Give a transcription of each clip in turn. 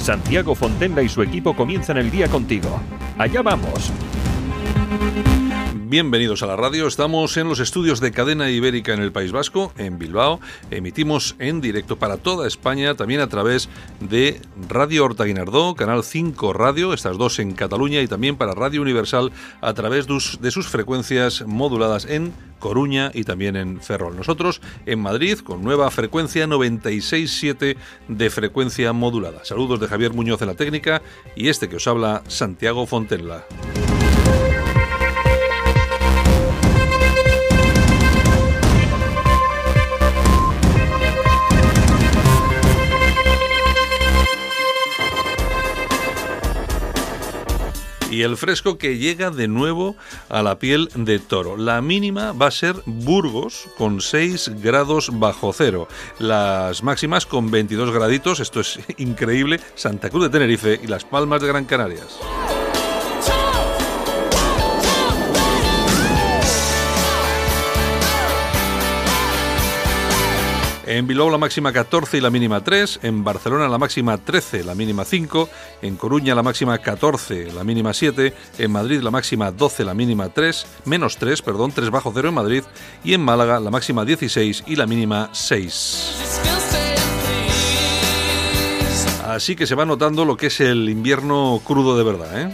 Santiago Fontenla y su equipo comienzan el día contigo. Allá vamos. Bienvenidos a la radio. Estamos en los estudios de Cadena Ibérica en el País Vasco, en Bilbao. Emitimos en directo para toda España, también a través de Radio Horta Guinardó, Canal 5 Radio, estas dos en Cataluña, y también para Radio Universal a través de sus frecuencias moduladas en Coruña y también en Ferrol. Nosotros en Madrid con nueva frecuencia 96.7 de frecuencia modulada. Saludos de Javier Muñoz en la técnica y este que os habla Santiago Fontenla. Y el fresco que llega de nuevo a la piel de toro. La mínima va a ser Burgos con 6 grados bajo cero. Las máximas con 22 graditos, esto es increíble, Santa Cruz de Tenerife y Las Palmas de Gran Canarias. En Bilbao la máxima 14 y la mínima 3, en Barcelona la máxima 13, la mínima 5, en Coruña la máxima 14, la mínima 7, en Madrid la máxima 12, la mínima 3, menos 3, perdón, 3 bajo 0 en Madrid, y en Málaga la máxima 16 y la mínima 6. Así que se va notando lo que es el invierno crudo de verdad, ¿eh?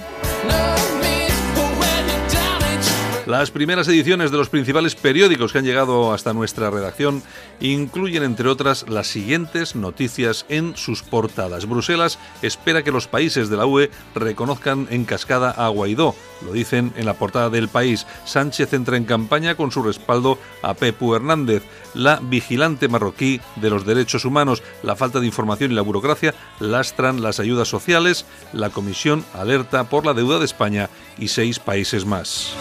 Las primeras ediciones de los principales periódicos que han llegado hasta nuestra redacción incluyen, entre otras, las siguientes noticias en sus portadas. Bruselas espera que los países de la UE reconozcan en cascada a Guaidó. Lo dicen en la portada del país. Sánchez entra en campaña con su respaldo a Pepu Hernández. La vigilante marroquí de los derechos humanos, la falta de información y la burocracia lastran las ayudas sociales. La comisión alerta por la deuda de España y seis países más.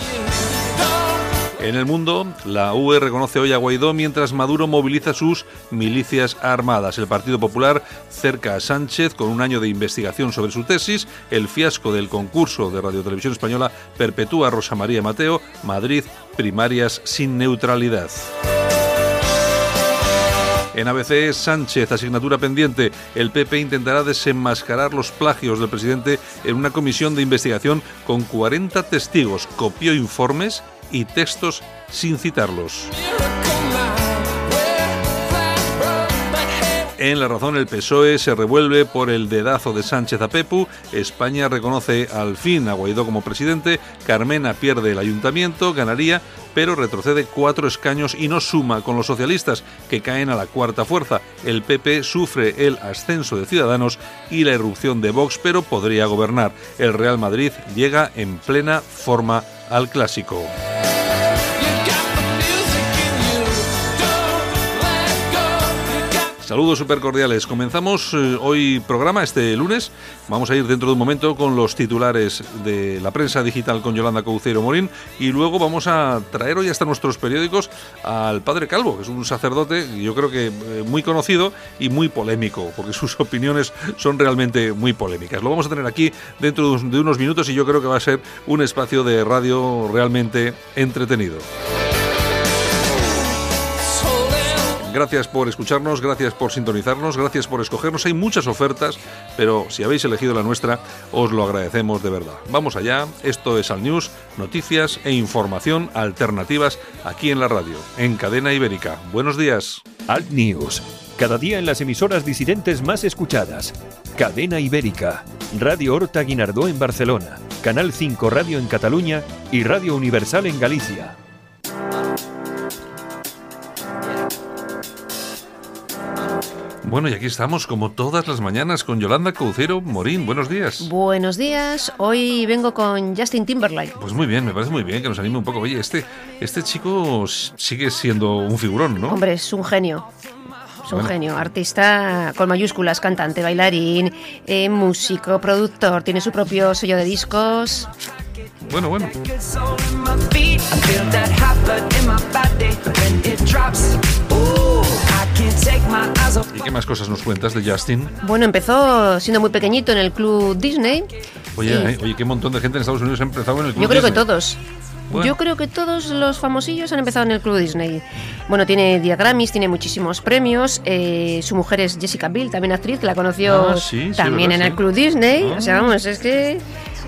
En el mundo, la UE reconoce hoy a Guaidó mientras Maduro moviliza sus milicias armadas. El Partido Popular cerca a Sánchez con un año de investigación sobre su tesis. El fiasco del concurso de Radio Televisión Española perpetúa a Rosa María Mateo. Madrid, primarias sin neutralidad. En ABC, Sánchez, asignatura pendiente. El PP intentará desenmascarar los plagios del presidente en una comisión de investigación con 40 testigos. Copió informes y textos sin citarlos. En La Razón, el PSOE se revuelve por el dedazo de Sánchez a Pepu. España reconoce al fin a Guaidó como presidente. Carmena pierde el ayuntamiento, ganaría, pero retrocede cuatro escaños y no suma con los socialistas, que caen a la cuarta fuerza. El PP sufre el ascenso de Ciudadanos y la irrupción de Vox, pero podría gobernar. El Real Madrid llega en plena forma al clásico. Saludos super cordiales. Comenzamos eh, hoy programa este lunes. Vamos a ir dentro de un momento con los titulares de la prensa digital con Yolanda Couceiro Morín y luego vamos a traer hoy hasta nuestros periódicos al padre Calvo, que es un sacerdote yo creo que eh, muy conocido y muy polémico, porque sus opiniones son realmente muy polémicas. Lo vamos a tener aquí dentro de unos minutos y yo creo que va a ser un espacio de radio realmente entretenido. Gracias por escucharnos, gracias por sintonizarnos, gracias por escogernos. Hay muchas ofertas, pero si habéis elegido la nuestra, os lo agradecemos de verdad. Vamos allá, esto es Al News, noticias e información alternativas aquí en la radio, en Cadena Ibérica. Buenos días. Alt News, cada día en las emisoras disidentes más escuchadas. Cadena Ibérica, Radio Horta Guinardó en Barcelona, Canal 5 Radio en Cataluña y Radio Universal en Galicia. Bueno, y aquí estamos como todas las mañanas con Yolanda Coucero Morín. Buenos días. Buenos días. Hoy vengo con Justin Timberlake. Pues muy bien, me parece muy bien que nos anime un poco. Oye, este, este chico sigue siendo un figurón, ¿no? Hombre, es un genio. Es un genio, artista con mayúsculas, cantante, bailarín, eh, músico, productor, tiene su propio sello de discos. Bueno, bueno. ¿Y qué más cosas nos cuentas de Justin? Bueno, empezó siendo muy pequeñito en el club Disney. Oye, eh, oye, qué montón de gente en Estados Unidos ha empezado en el club Yo creo Disney. que todos. Bueno. Yo creo que todos los famosillos han empezado en el Club Disney. Bueno, tiene 10 Grammys, tiene muchísimos premios. eh, su mujer es Jessica Biel, también actriz, que la conoció Ah, sí, sí, también verdad, en el sí. Club Disney. Ah. O sea, vamos, es que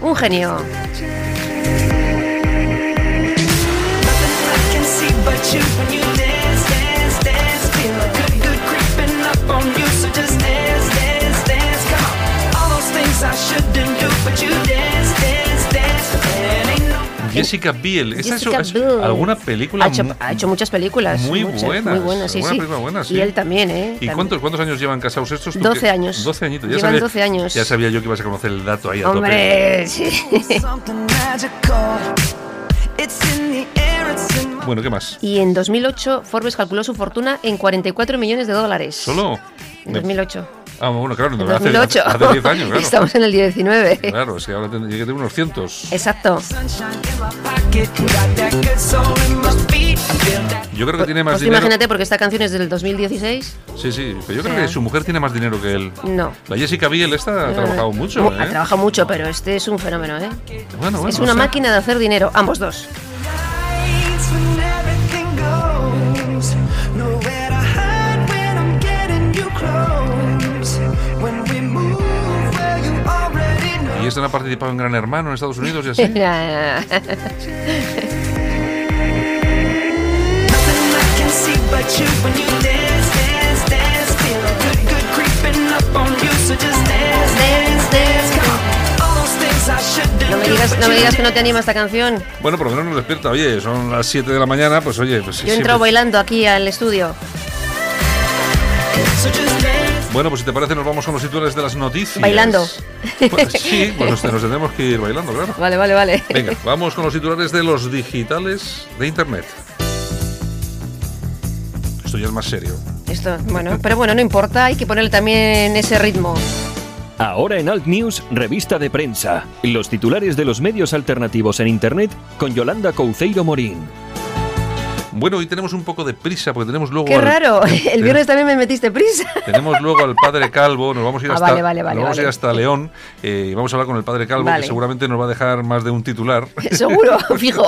un genio. Jessica Biel. ¿Es eso? Jessica ¿Es Biel. ¿Alguna película? Ha hecho, ha hecho muchas películas. Muy muchas, buenas, Muy buenas, sí, sí. buena, sí. Y él también, ¿eh? ¿Y También. cuántos, cuántos años llevan casados estos? tú? 12 ¿Qué? años. 12 añitos. Ya Llevan sabía, 12 años. Ya sabía yo que ibas a conocer el dato ahí a tope. Hombre, sí. Bueno, ¿qué más? Y en 2008 Forbes calculó su fortuna en 44 millones de dólares. ¿Solo? En 2008. Ah, bueno, claro, En hace, 2008. hace, hace 10 años, claro. Estamos en el 19. Claro, es que ahora tendría que tener unos cientos. Exacto. Yo creo que tiene más Pues dinero. imagínate, porque esta canción es del 2016. Sí, sí, pero yo creo que su mujer tiene más dinero que él. No. La Jessica Biel esta ha trabajado mucho, Mu- ¿eh? Ha trabajado mucho, pero este es un fenómeno, ¿eh? Bueno, bueno, es una máquina de hacer dinero, ambos dos. Y esta no ha participado en Gran Hermano en Estados Unidos y así. No me, digas, no me digas que no te anima esta canción. Bueno, por lo menos nos despierta. Oye, son las 7 de la mañana, pues oye, pues Yo he siempre- entrado bailando aquí al estudio. Bueno, pues si te parece, nos vamos con los titulares de las noticias. Bailando. Pues sí, pues nos, tendremos que ir bailando, claro. Vale, vale, vale. Venga, vamos con los titulares de los digitales de Internet. Esto ya es más serio. Esto, bueno, pero bueno, no importa, hay que ponerle también ese ritmo. Ahora en Alt News, revista de prensa. Los titulares de los medios alternativos en Internet con Yolanda Couceiro Morín. Bueno, hoy tenemos un poco de prisa porque tenemos luego Qué al- raro, el viernes también me metiste prisa. Tenemos luego al padre Calvo, nos vamos a ir Ah, hasta, vale, vale, vale, nos vamos a ir vale. hasta León eh, y vamos a hablar con el padre Calvo, que seguramente nos va a dejar más de un titular. Seguro, fijo.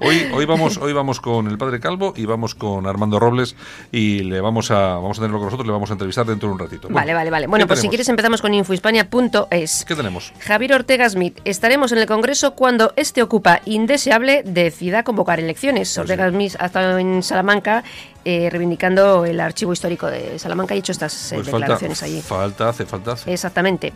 Hoy, hoy, vamos, hoy vamos con el padre Calvo y vamos con Armando Robles y le vamos a, vamos a tenerlo con nosotros, le vamos a entrevistar dentro de un ratito. Vale, vale, vale. Bueno, ¿qué pues si quieres empezamos con infohispania.es. ¿Qué tenemos? Javier Ortega Smith, estaremos en el Congreso cuando este ocupa indeseable decida convocar elecciones. Pues Ortega Smith ha estado en Salamanca eh, reivindicando el archivo histórico de Salamanca y hecho estas eh, Pues falta, declaraciones allí. falta, hace falta. hace. Exactamente.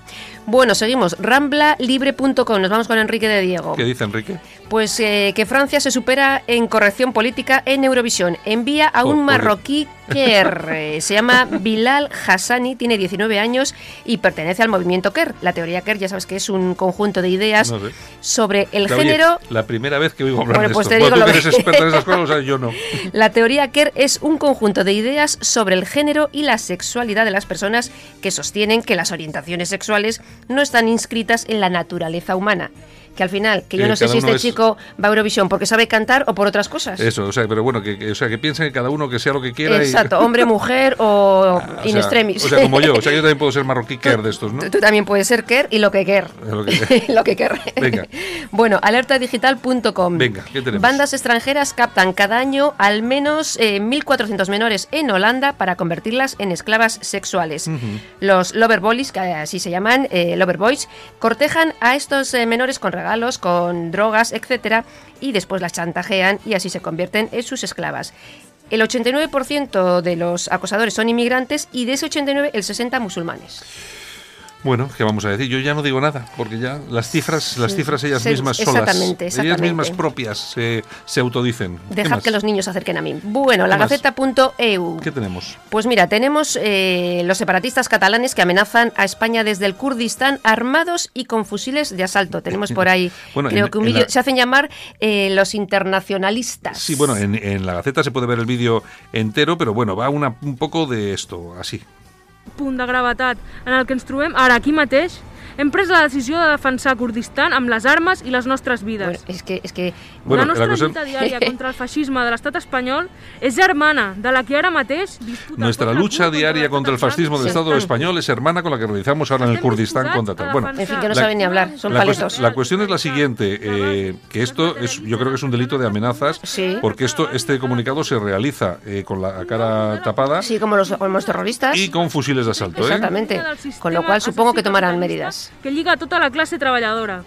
Bueno, seguimos. Ramblalibre.com. Nos vamos con Enrique de Diego. ¿Qué dice Enrique? Pues eh, que Francia se supera en corrección política en Eurovisión. Envía a un Joder. marroquí Kerr. Se llama Bilal Hassani, tiene 19 años y pertenece al movimiento Kerr. La teoría Kerr, ya sabes que es un conjunto de ideas No sé. sobre el género. la primera vez que oigo hablar Bueno, de pues esto. te Bueno, digo tú lo que eres que- experta en esas cosas, o sea, yo no. La teoría Kerr es un conjunto de ideas sobre el género y la sexualidad de las personas que sostienen que las orientaciones sexuales no están inscritas en la naturaleza humana. Que al final, que yo Que no sé si este es- chico va a Eurovisión porque sabe cantar o por otras cosas. Eso, o sea, pero bueno, que, que- o sea, que piensen que cada uno que sea lo que quiera. y- Exacto, hombre, mujer o O in sea, extremis. O sea, como yo. O sea, yo también puedo ser marroquí Kerr de estos, ¿no? Tú, tú también puedes ser Kerr y lo que Kerr. Lo que- lo que Kerr. Venga. Bueno, alertadigital.com. Venga, ¿qué tenemos? Bandas extranjeras captan cada año al menos eh, 1.400 menores en Holanda para convertirlas en esclavas sexuales. Los lover boys, que así se llaman, eh, lover boys, cortejan a estos eh, menores con regalos, con drogas, etcétera, y después las chantajean y así se convierten en sus esclavas. El 89% de los acosadores son inmigrantes y de ese 89 el 60 musulmanes. Bueno, ¿qué vamos a decir? Yo ya no digo nada, porque ya las cifras, las cifras ellas Sí, mismas solas, exactamente, ellas mismas propias se, se autodicen. ¿Qué Dejar más? que los niños se acerquen a mí. Bueno, la. Gaceta.eu. ¿Qué tenemos? Pues mira, tenemos eh, los separatistas catalanes que amenazan a España desde el Kurdistán armados y con fusiles de asalto. Tenemos por ahí, Bueno, creo en- que un vídeo, la- se hacen llamar eh, los internacionalistas. Sí, bueno, en, en la Gaceta se puede ver el vídeo entero, pero bueno, va una, un poco de esto, así. Punt de gravetat en el que ens trobem ara aquí mateix, hem pres la decisió de defensar Kurdistan amb les armes i les nostres vides. Bueno, es que, es que Bueno, la nostra la cosa- lluita diària contra el feixisme de l'estat espanyol és germana de la que ara mateix disputa Nuestra lucha diaria contra el fascismo del. Estado español es hermana con la que realizamos ahora en el Kurdistán contra tal. Bueno, en fin, que no La- saben ni hablar, son la, paletos. cues- la cuestión es la siguiente, eh, que esto es, yo creo que es un delito de amenazas, Sí. porque esto, este comunicado se realiza eh, con la cara tapada Sí, como los, como los terroristas. y con fusiles de asalto. ¿eh? Exactamente. Con lo cual supongo que tomarán medidas. Que lliga tota la classe treballadora.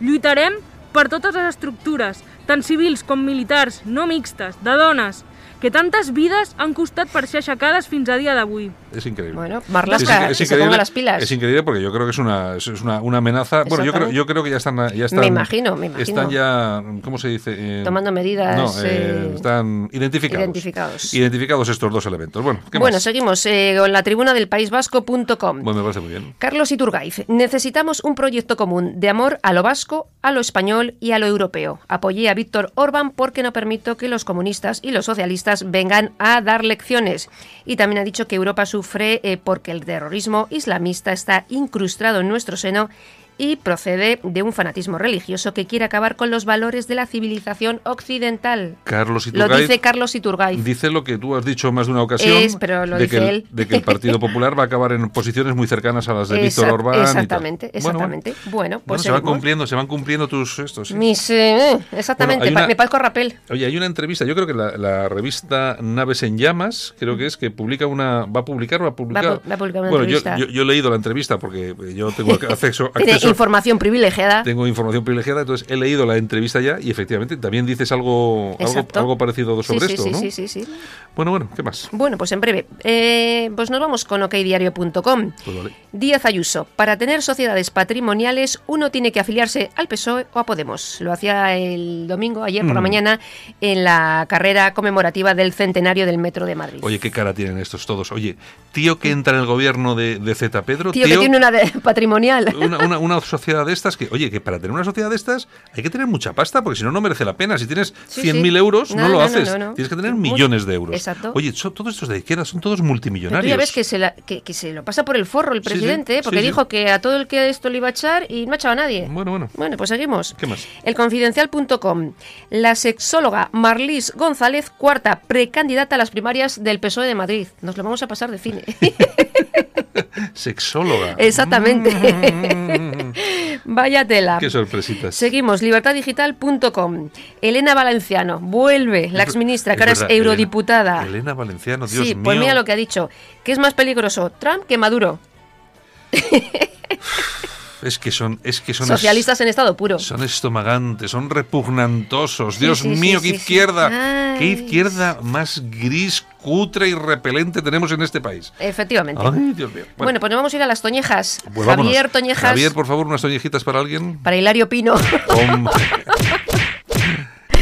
Lluitarem per totes les estructures, tant civils com militars, no mixtes, de dones, que tantes vides han costat per ser aixecades fins a dia d'avui. Es increíble. Bueno, Marlaska, que se ponga las pilas. Es increíble porque yo creo que es una, es una, una amenaza. Bueno, yo creo, yo creo que ya están, ya están. Me imagino, me imagino. Están ya, ¿cómo se dice? Eh, Tomando medidas, No, eh, eh, están identificados. identificados. Identificados estos dos elementos. Bueno, ¿qué Bueno, más? seguimos eh, con la tribuna del paisvasco.com. Bueno, me parece muy bien. Carlos Iturgaiz, necesitamos un proyecto común de amor a lo vasco, a lo español y a lo europeo. Apoyé a Víctor Orbán porque no permito que los comunistas y los socialistas vengan a dar lecciones. Y también ha dicho que Europa sufre eh, porque el terrorismo islamista está incrustado en nuestro seno y procede de un fanatismo religioso que quiere acabar con los valores de la civilización occidental. Carlos Lo Iturgaiz dice Carlos Iturgaiz. dice lo que tú has dicho más de una ocasión, Es, pero lo de, dice que el, él. de que el Partido Popular va a acabar en posiciones muy cercanas a las de Víctor Orbán. y tal. Exactamente, Bueno, bueno. exactamente. Bueno, Bueno, pues se van cumpliendo, se van cumpliendo tus estos. sí. Mis, eh, exactamente, Bueno, hay pa- una- me parezco a Rapel. Oye, hay una entrevista, yo creo que la, la revista Naves en Llamas, creo que es, que publica una, va a publicar, va a publicar. Va va a publicar una bueno, yo, entrevista. yo, yo he leído la entrevista porque yo tengo acceso, Tiene información privilegiada. tengo información privilegiada, entonces he leído la entrevista ya y efectivamente también dices algo, algo, parecido sobre sí, esto, sí, ¿no? sí, sí, sí. Bueno, bueno, ¿qué más? Bueno, pues en breve. Eh, pues nos vamos con okdiario.com. Pues vale. Díaz Ayuso. Para tener sociedades patrimoniales, uno tiene que afiliarse al PSOE o a Podemos. Lo hacía el domingo, ayer por la Mm. mañana, en la carrera conmemorativa del centenario del Metro de Madrid. Oye, qué cara tienen estos todos. Oye, tío que entra en el gobierno de, de Z Pedro, Tío, que tiene una de- patrimonial. una, una- una sociedad de estas que, oye, que para tener una sociedad de estas hay que tener mucha pasta, porque si no, no merece la pena. Si tienes Sí, 100.000 sí. euros, no, No, lo no, haces. no. Tienes que tener millones de euros. Exacto. Oye, son, todos estos de izquierda son todos Pero tú multimillonarios. ya ves que se, la- que, que se lo pasa por el forro el sí, presidente, ¿eh? porque dijo que a todo el que esto le iba a echar y no ha echado a nadie. Bueno, bueno. Bueno, pues seguimos. ¿Qué más? Elconfidencial.com. La sexóloga Marlis González, cuarta precandidata a las primarias del PSOE de Madrid. Nos lo vamos a pasar de cine. Sexóloga. Exactamente. Mm, Vaya tela. qué sorpresitas. Seguimos, libertaddigital.com. Elena Valenciano, vuelve, la exministra, que ahora es Elena- eurodiputada. Elena, Valenciano, Dios sí, mío. pues mira lo que ha dicho. ¿Qué es más peligroso, Trump que Maduro? Es que son, es que son Socialistas en estado puro. Son estomagantes, son repugnantosos. Sí, Dios sí, mío, sí, qué izquierda. Qué izquierda más gris, cutre y repelente tenemos en este país. Efectivamente. Ay, Dios mío. Bueno, pues nos vamos a ir a las Toñejas. pues vámonos. Javier Toñejas Javier, por favor, unas toñejitas para alguien. para Hilario Pino. Hombre.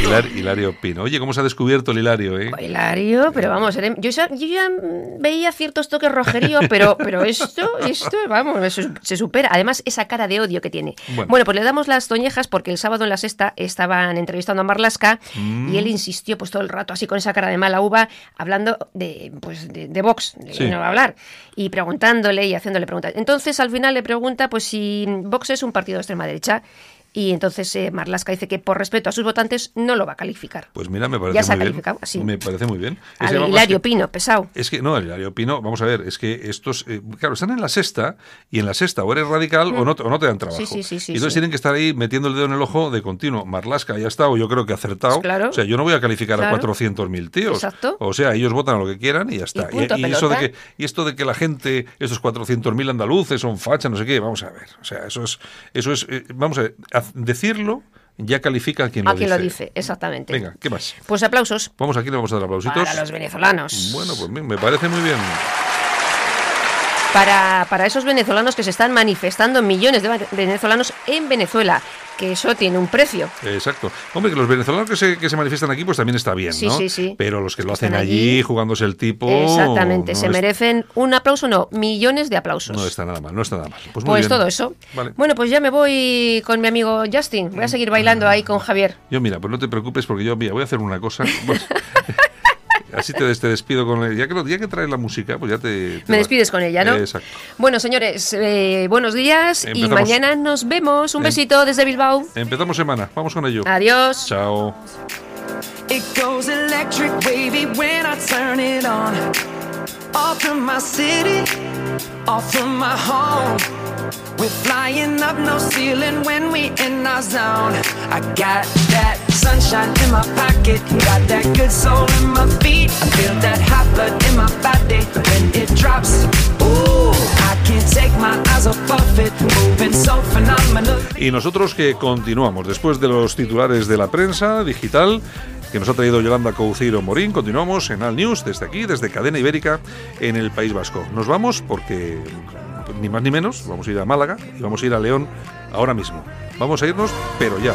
Hilar- Hilario Pino. Oye, ¿cómo se ha descubierto el Hilario, eh? Hilario, pero vamos, era- yo ya, yo ya mm, veía ciertos toques rojerío, pero, pero esto, esto, vamos, se supera. Además, esa cara de odio que tiene. Bueno. Bueno, pues le damos las toñejas porque el sábado en la sexta estaban entrevistando a Marlasca Mm. y él insistió pues todo el rato así con esa cara de mala uva, hablando de, pues, de, de Vox, de Sí. no va a hablar, y preguntándole y haciéndole preguntas. Entonces, al final le pregunta pues si Vox es un partido de extrema derecha. Y entonces eh, Marlaska dice que por respeto a sus votantes no lo va a calificar. Pues mira, me parece Ya se ha muy bien. calificado así. Me parece muy bien. Al Hilario que- Pino, pesado. Es que, no, el Hilario Pino, vamos a ver, es que estos, eh, claro, están en la sexta y en la sexta o eres radical o, no, te- o no te dan trabajo. Mm. Sí, sí, sí, sí, y entonces sí. tienen que estar ahí metiendo el dedo en el ojo de continuo. Marlasca ya ha estado, yo creo que ha acertado. Pues claro. O sea, yo no voy a calificar Claro. a 400.000 tíos. Exacto. O sea, ellos votan a lo que quieran y ya está. punto, y, eso de que, y esto de que la gente, esos 400.000 andaluces son fachas, no sé qué, vamos a ver. O sea, eso es, eso es eh, vamos a ver, decirlo ya califica a quien lo A quien dice. lo dice, exactamente. Venga, ¿qué más? Pues aplausos Vamos aquí, le vamos a dar aplausitos. para los venezolanos. Bueno, pues me parece muy bien. Para, para esos venezolanos que se están manifestando, millones de venezolanos en Venezuela que eso tiene un precio. Exacto. Hombre, que los venezolanos que se, que se manifiestan aquí, pues también está bien, Sí, ¿no? sí, sí. Pero los que lo hacen allí, allí. jugándose el tipo... Exactamente, no se es- merecen un aplauso, no, millones de aplausos. No está nada mal, no está nada mal. Pues, muy Pues bien. todo eso. Vale. Bueno, pues ya me voy con mi amigo Justin. Voy a seguir bailando ahí con Javier. Yo, mira, pues no te preocupes porque yo, mira, voy a hacer una cosa. Pues, así te, te despido con... el- Ya que, lo- ya que traes la música, pues ya te... te Me va- despides con ella, ¿no? Exacto. Bueno, señores, eh, buenos días y Empezamos. mañana nos vemos. Un Em- besito desde Bilbao. Empezamos semana, vamos con ello. Adiós. Chao. It goes electric wavy when I turn it on. Off from my city, off from my home. We're flying up no ceiling when we in our zone. I got that sunshine in. Y nosotros que continuamos, después de los titulares de la prensa digital que nos ha traído Yolanda Couceiro Morín, continuamos en Al News, desde aquí, desde Cadena Ibérica, en el País Vasco. Nos vamos porque, ni más ni menos, vamos a ir a Málaga y vamos a ir a León ahora mismo. Vamos a irnos, pero ya.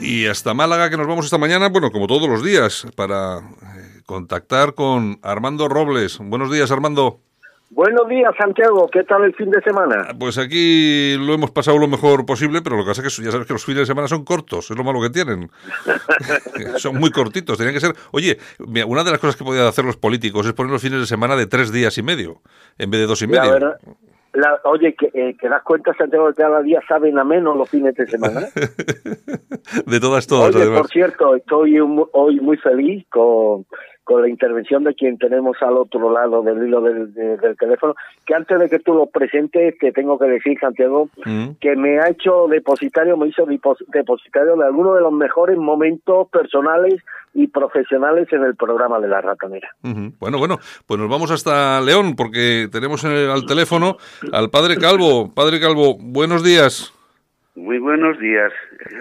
Y hasta Málaga, que nos vamos esta mañana, bueno, como todos los días, para eh, contactar con Armando Robles. Buenos días, Armando. Buenos días, Santiago. ¿Qué tal el fin de semana? Pues aquí lo hemos pasado lo mejor posible, pero lo que pasa es que ya sabes que los fines de semana son cortos, es lo malo que tienen. son muy cortitos, tenían que ser... Oye, una de las cosas que podían hacer los políticos es poner los fines de semana de tres días y medio, en vez de dos y La medio. verdad, la- oye, que, eh, que das cuenta, Santiago, que cada día saben a menos los fines de semana. de todas, todas, Oye, por cierto, estoy un- hoy muy feliz con, con la intervención de quien tenemos al otro lado del hilo del, de- del teléfono, que antes de que tú lo presentes, te tengo que decir, Santiago, Mm. que me ha hecho depositario, me hizo depos- depositario de algunos de los mejores momentos personales y profesionales en el programa de la ratonera. Ujú. Bueno, bueno, pues nos vamos hasta León porque tenemos en el- al teléfono al padre Calvo. Padre Calvo, buenos días. Muy buenos días,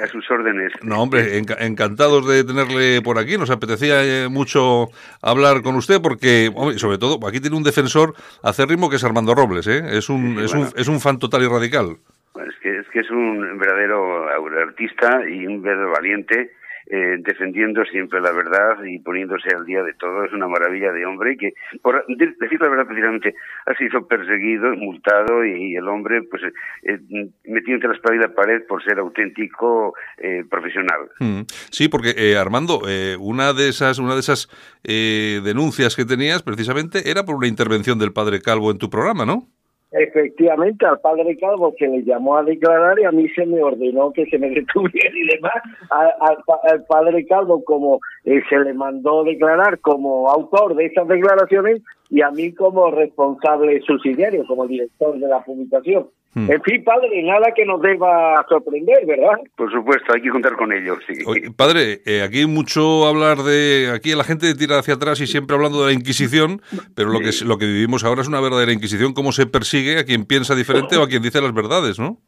a sus órdenes. No, hombre, enca- encantados de tenerle por aquí. Nos apetecía eh, mucho hablar con usted porque, hombre, sobre todo, aquí tiene un defensor acérrimo que es Armando Robles, ¿eh? Es un, Sí, es bueno. un, es un fan total y radical. Bueno, es, que, es que es un verdadero artista y un verdadero valiente, eh, defendiendo siempre la verdad y poniéndose al día de todo. Es una maravilla de hombre que, por de- decir la verdad, precisamente, ha sido perseguido, multado y, el hombre, pues, eh, metido entre la espada la pared por ser auténtico eh, profesional. Mm. Sí, porque eh, Armando, eh, una de esas, una de esas eh, denuncias que tenías precisamente era por una intervención del padre Calvo en tu programa, ¿no? Efectivamente, al padre Calvo que le llamó a declarar y a mí se me ordenó que se me detuviera y demás. Al padre Calvo, como eh, se le mandó declarar como autor de esas declaraciones y a mí como responsable subsidiario, como director de la publicación. Hmm. En fin, padre, nada que nos deba sorprender, ¿verdad? Por supuesto, hay que contar con ello. Sí. Oye, padre, eh, aquí hay mucho hablar de... Aquí la gente tira hacia atrás y siempre hablando de la Inquisición, pero lo que, lo que vivimos ahora es una verdadera Inquisición, cómo se persigue a quien piensa diferente o a quien dice las verdades, ¿no?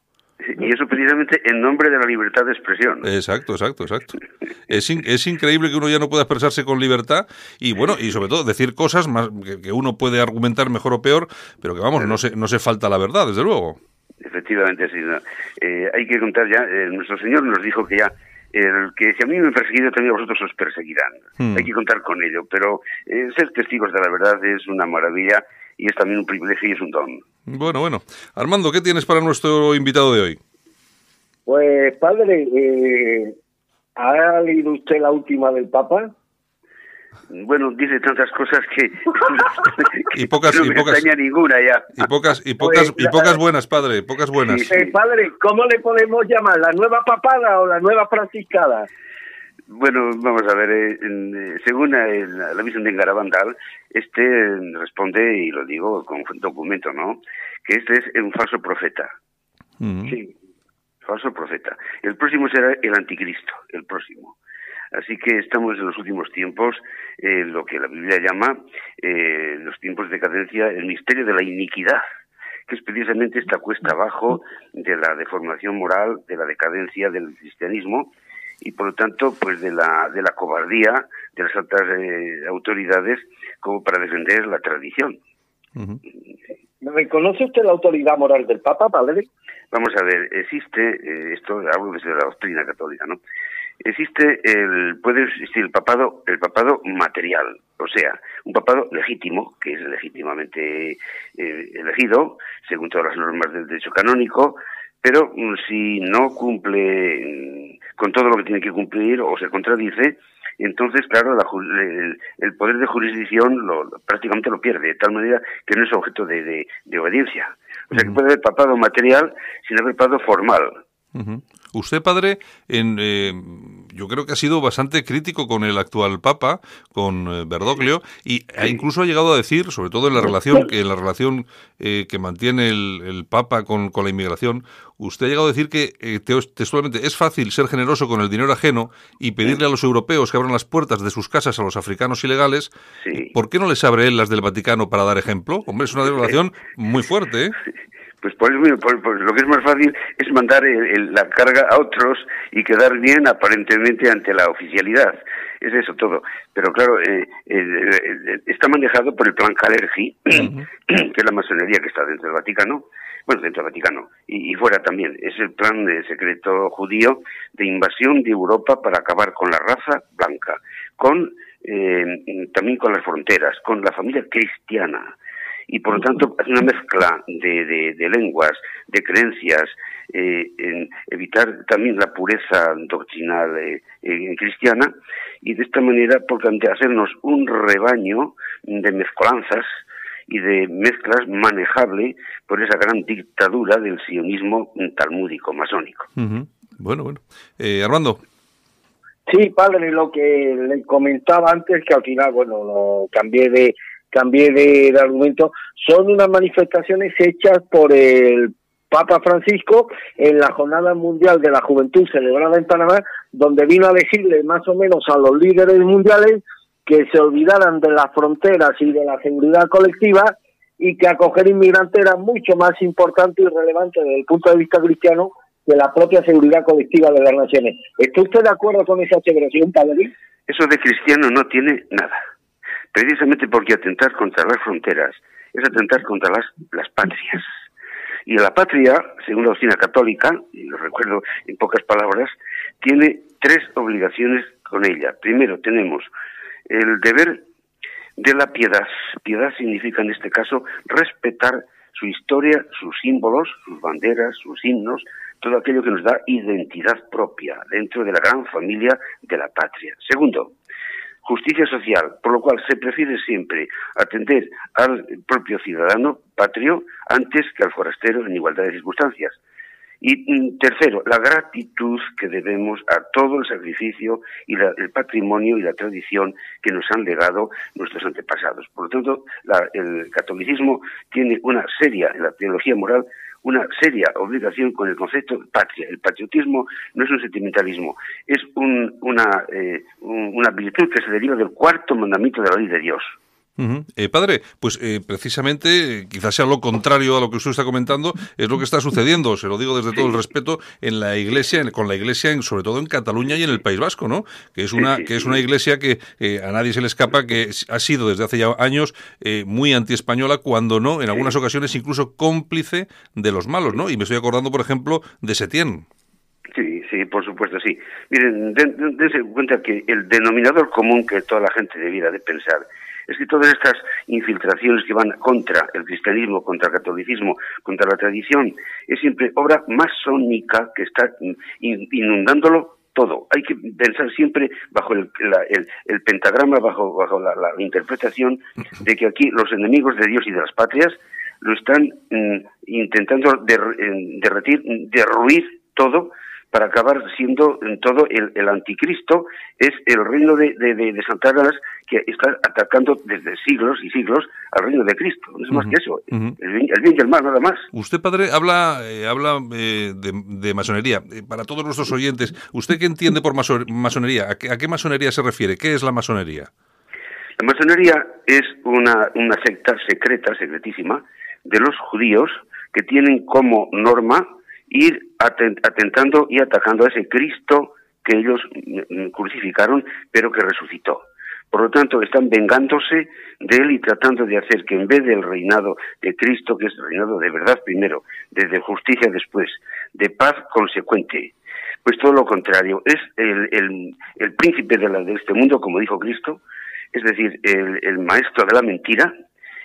Y eso precisamente en nombre de la libertad de expresión. Exacto, exacto, exacto. Es, in- es increíble que uno ya no pueda expresarse con libertad y bueno, y sobre todo decir cosas más que, que uno puede argumentar mejor o peor, pero que vamos, no se, no se falta la verdad, desde luego. Efectivamente, sí. ¿no? Eh, hay que contar ya, eh, nuestro Señor nos dijo que ya, el que si a mí me han perseguido, también a vosotros os perseguirán. Hmm. Hay que contar con ello, pero eh, ser testigos de la verdad es una maravilla y es también un privilegio y es un don. Bueno, bueno. Armando, ¿qué tienes para nuestro invitado de hoy? Pues, padre, eh, ¿ha leído usted la última del Papa? Bueno, dice tantas cosas que y pocas no y me pocas extraña ninguna ya. y pocas y pocas y pocas buenas, padre, pocas buenas. Eh, padre, ¿cómo le podemos llamar? ¿La nueva papada o la nueva franciscada? Bueno, vamos a ver, eh, eh, según la, la visión de Garabandal, este responde, y lo digo con documento, ¿no?, que este es un falso profeta. Sí. Falso profeta. El próximo será el anticristo, el próximo. Así que estamos en los últimos tiempos, eh, lo que la Biblia llama eh, los tiempos de decadencia, el misterio de la iniquidad, que es precisamente esta cuesta abajo de la deformación moral, de la decadencia del cristianismo y por lo tanto pues de la de la cobardía de las altas eh, autoridades como para defender la tradición. Ujú. ¿Reconoce usted la autoridad moral del Papa, padre? Vamos a ver, existe, eh, esto hablo desde la doctrina católica, ¿no? Existe el, puede existir el papado, el papado material, o sea, un papado legítimo, que es legítimamente eh, elegido, según todas las normas del derecho canónico, pero mm, si no cumple mm, con todo lo que tiene que cumplir o se contradice, entonces, claro, la el, el poder de jurisdicción lo, prácticamente lo pierde, de tal manera que no es objeto de, de- de obediencia. O sea, que puede haber papado material sin haber papado formal. Ujú. Usted, padre, en, eh, yo creo que ha sido bastante crítico con el actual Papa, con eh, Bergoglio, y ha incluso ha llegado a decir, sobre todo en la relación que en la relación eh, que mantiene el, el Papa con, con la inmigración, usted ha llegado a decir que eh, textualmente es fácil ser generoso con el dinero ajeno y pedirle a los europeos que abran las puertas de sus casas a los africanos ilegales. Sí. ¿Por qué no les abre él las del Vaticano para dar ejemplo? Hombre, es una declaración muy fuerte, ¿eh? Pues por eso, por- por lo que es más fácil es mandar el- el- la carga a otros y quedar bien aparentemente ante la oficialidad. Es eso todo. Pero claro, eh, el- el- está manejado por el plan Calergi, que es la masonería que está dentro del Vaticano, bueno, dentro del Vaticano, y, y fuera también. Es el plan de secreto judío de invasión de Europa para acabar con la raza blanca, con eh, también con las fronteras, con la familia cristiana y por lo tanto es una mezcla de, de- de lenguas, de creencias, eh, en evitar también la pureza doctrinal eh, eh, cristiana y de esta manera por tanto hacernos un rebaño de mezcolanzas y de mezclas manejable por esa gran dictadura del sionismo talmúdico masónico. Ujú. Bueno, bueno. Eh, Armando. Sí, padre, lo que le comentaba antes, que al final, bueno, lo cambié de cambié de, argumento, son unas manifestaciones hechas por el Papa Francisco en la Jornada Mundial de la Juventud celebrada en Panamá, donde vino a decirle más o menos a los líderes mundiales que se olvidaran de las fronteras y de la seguridad colectiva y que acoger inmigrantes era mucho más importante y relevante desde el punto de vista cristiano que la propia seguridad colectiva de las naciones. ¿Está usted de acuerdo con esa aseveración, padre? Eso de cristiano no tiene nada. Precisamente porque atentar contra las fronteras es atentar contra las, las patrias. Y la patria, según la doctrina católica, y lo recuerdo en pocas palabras, tiene tres obligaciones con ella. Primero, tenemos el deber de la piedad. Piedad significa, en este caso, respetar su historia, sus símbolos, sus banderas, sus himnos, todo aquello que nos da identidad propia dentro de la gran familia de la patria. Segundo, justicia social, por lo cual se prefiere siempre atender al propio ciudadano patrio antes que al forastero en igualdad de circunstancias. Y mm, tercero, la gratitud que debemos a todo el sacrificio y la- el patrimonio y la tradición que nos han legado nuestros antepasados. Por lo tanto, la- el catolicismo tiene una seria, en la teología moral, una seria obligación con el concepto patria. El patriotismo no es un sentimentalismo, es un- una, eh, un- una virtud que se deriva del cuarto mandamiento de la ley de Dios. Eh, padre, pues eh, precisamente, quizás sea lo contrario a lo que usted está comentando, es lo que está sucediendo, se lo digo desde todo el respeto, en la iglesia, en- con la iglesia, en- sobre todo en Cataluña y en el País Vasco, ¿no? Que es una, sí, que es una iglesia que eh, a nadie se le escapa, que ha sido desde hace ya años eh, muy antiespañola, cuando no, en algunas ocasiones incluso cómplice de los malos, ¿no? Y me estoy acordando, por ejemplo, de Setién. Sí, sí, por supuesto, sí. Miren, den- den- dense cuenta que el denominador común que toda la gente debiera de pensar es que todas estas infiltraciones que van contra el cristianismo, contra el catolicismo, contra la tradición, es siempre obra masónica que está inundándolo todo. Hay que pensar siempre bajo el, pentagrama, bajo, bajo la, interpretación de que aquí los enemigos de Dios y de las patrias lo están mm, intentando derretir, derruir todo para acabar siendo en todo el, anticristo, es el reino de, de, de, Satanás que está atacando desde siglos y siglos al reino de Cristo. No es más que eso, el, bien, y el mal, nada más. Usted, padre, habla, eh, habla eh, de, masonería. Eh, para todos nuestros oyentes, ¿usted qué entiende por masonería? ¿A qué, masonería se refiere? ¿Qué es la masonería? La masonería es una, una secta secreta, secretísima, de los judíos que tienen como norma ir atentando y atacando a ese Cristo que ellos mm, mm, crucificaron, pero que resucitó. Por lo tanto, están vengándose de él y tratando de hacer que en vez del reinado de Cristo, que es el reinado de verdad primero, de justicia después, de paz consecuente, pues todo lo contrario, es el, el, príncipe de, la, de este mundo, como dijo Cristo, es decir, el, el maestro de la mentira,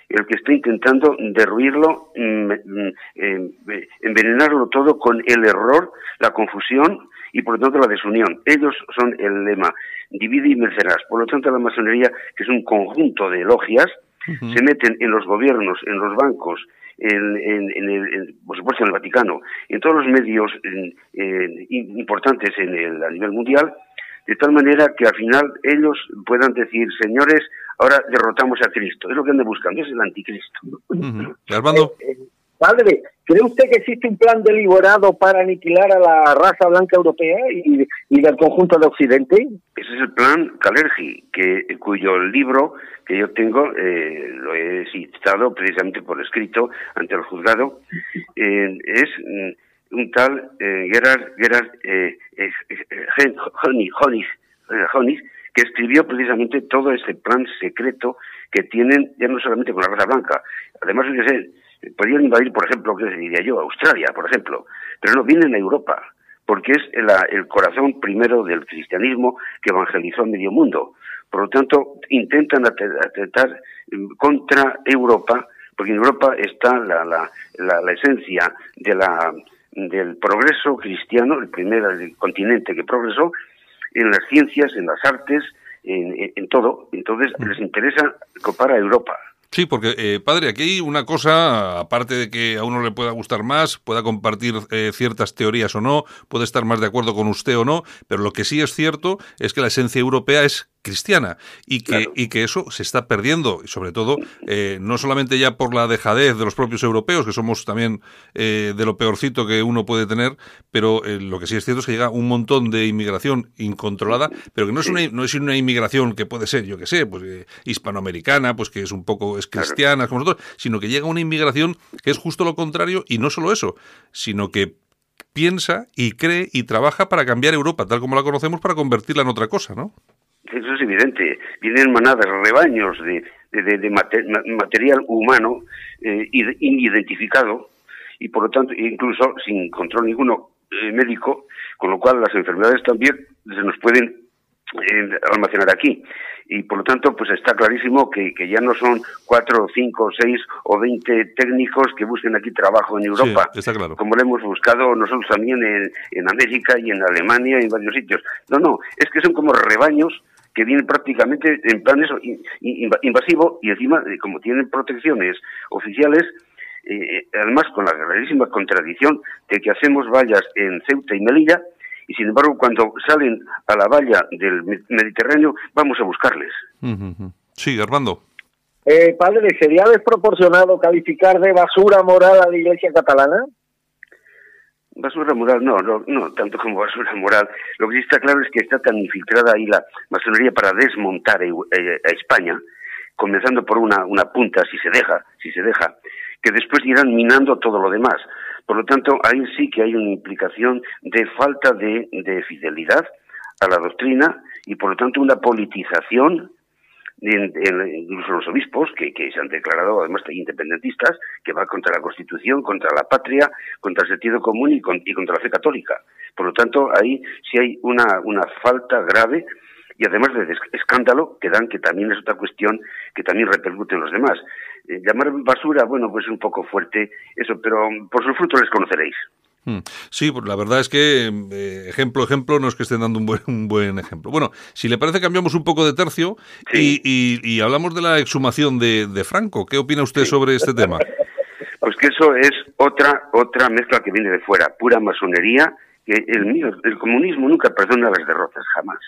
el que está intentando derruirlo, mm, mm, eh, envenenarlo todo con el error, la confusión y por lo tanto la desunión. Ellos son el lema, divide y vencerás. Por lo tanto la masonería, que es un conjunto de logias, se meten en los gobiernos, en los bancos, en, en, el, por supuesto en el Vaticano, en todos los medios importantes en el, a nivel mundial, de tal manera que al final ellos puedan decir, señores, ahora derrotamos a Cristo. Es lo que andan buscando, es el anticristo. Armando. Eh, eh, padre, ¿cree usted que existe un plan deliberado para aniquilar a la raza blanca europea y, del conjunto de Occidente? Ese es el plan Calergi, que, cuyo libro que yo tengo, eh, lo he citado precisamente por escrito ante el juzgado, es mm, un tal eh, Gerard, Gerard eh, eh, Honig, que escribió precisamente todo ese plan secreto que tienen ya no solamente con la raza blanca, además yo sé, podrían invadir, por ejemplo, ¿qué diría yo? Australia, por ejemplo, pero no vienen a Europa, porque es el, corazón primero del cristianismo que evangelizó a medio mundo. Por lo tanto, intentan atentar contra Europa, porque en Europa está la esencia de la del progreso cristiano, el primer continente que progresó, en las ciencias, en las artes, en, todo. Entonces les interesa copar a Europa. Sí, porque, eh, padre, aquí hay una cosa, aparte de que a uno le pueda gustar más, pueda compartir eh, ciertas teorías o no, puede estar más de acuerdo con usted o no, pero lo que sí es cierto es que la esencia europea es cristiana y que, y que eso se está perdiendo, y sobre todo, eh, no solamente ya por la dejadez de los propios europeos, que somos también eh, de lo peorcito que uno puede tener, pero eh, lo que sí es cierto es que llega un montón de inmigración incontrolada, pero que no es una, no es una inmigración que puede ser, yo que sé, pues hispanoamericana, pues que es un poco, es cristiana, como nosotros, sino que llega una inmigración que es justo lo contrario, y no solo eso, sino que piensa y cree y trabaja para cambiar Europa, tal como la conocemos, para convertirla en otra cosa, ¿no? Eso es evidente. Vienen manadas, rebaños de, de, material humano eh, identificado y por lo tanto incluso sin control ninguno eh, médico, con lo cual las enfermedades también se nos pueden eh, almacenar aquí. Y por lo tanto, pues está clarísimo que, que ya no son cuatro, cinco, seis o veinte técnicos que busquen aquí trabajo en Europa, como lo hemos buscado nosotros también en, en América y en Alemania y en varios sitios. No, no, es que son como rebaños que vienen prácticamente en plan eso, invasivo y encima, eh, como tienen protecciones oficiales, eh, además con la gravísima contradicción de que hacemos vallas en Ceuta y Melilla y sin embargo cuando salen a la valla del Mediterráneo vamos a buscarles. Sí, Armando. Eh, padre, ¿sería desproporcionado calificar de basura moral a la Iglesia catalana? Basura moral, no, no, no, tanto como basura moral. Lo que sí está claro es que está tan infiltrada ahí la masonería para desmontar a España, comenzando por una, una punta, si se deja, si se deja, que después irán minando todo lo demás. Por lo tanto, ahí sí que hay una implicación de falta de, de fidelidad a la doctrina y por lo tanto una politización incluso los obispos, que, se han declarado además independentistas, que va contra la Constitución, contra la patria, contra el sentido común y, contra la fe católica. Por lo tanto, ahí sí hay una, falta grave y además de escándalo que dan, que también es otra cuestión que también repercute en los demás. Eh, llamar basura, bueno, pues es un poco fuerte eso, pero por sus frutos les conoceréis. Hmm. Sí, pues la verdad es que eh, ejemplo, ejemplo, no es que estén dando un buen, un buen ejemplo. Bueno, si le parece, cambiamos un poco de tercio y, y, hablamos de la exhumación de, de Franco. ¿Qué opina usted sobre este tema? Pues que eso es otra otra mezcla que viene de fuera, pura masonería. Que el, el comunismo nunca perdona las derrotas, jamás.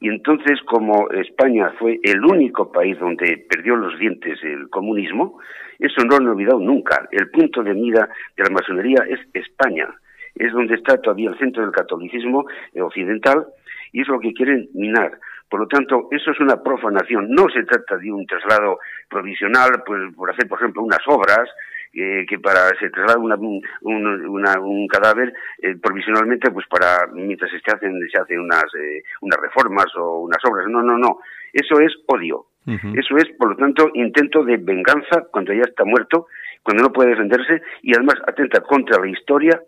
Y entonces, como España fue el único país donde perdió los dientes el comunismo, eso no lo han olvidado nunca. El punto de mira de la masonería es España. Es donde está todavía el centro del catolicismo occidental y es lo que quieren minar. Por lo tanto, eso es una profanación. No se trata de un traslado provisional, pues por hacer, por ejemplo, unas obras que para se traslada un, un, cadáver eh, provisionalmente pues para mientras se hacen se hacen unas eh, unas reformas o unas obras no no no eso es odio eso es por lo tanto intento de venganza cuando ya está muerto cuando no puede defenderse y además atenta contra la historia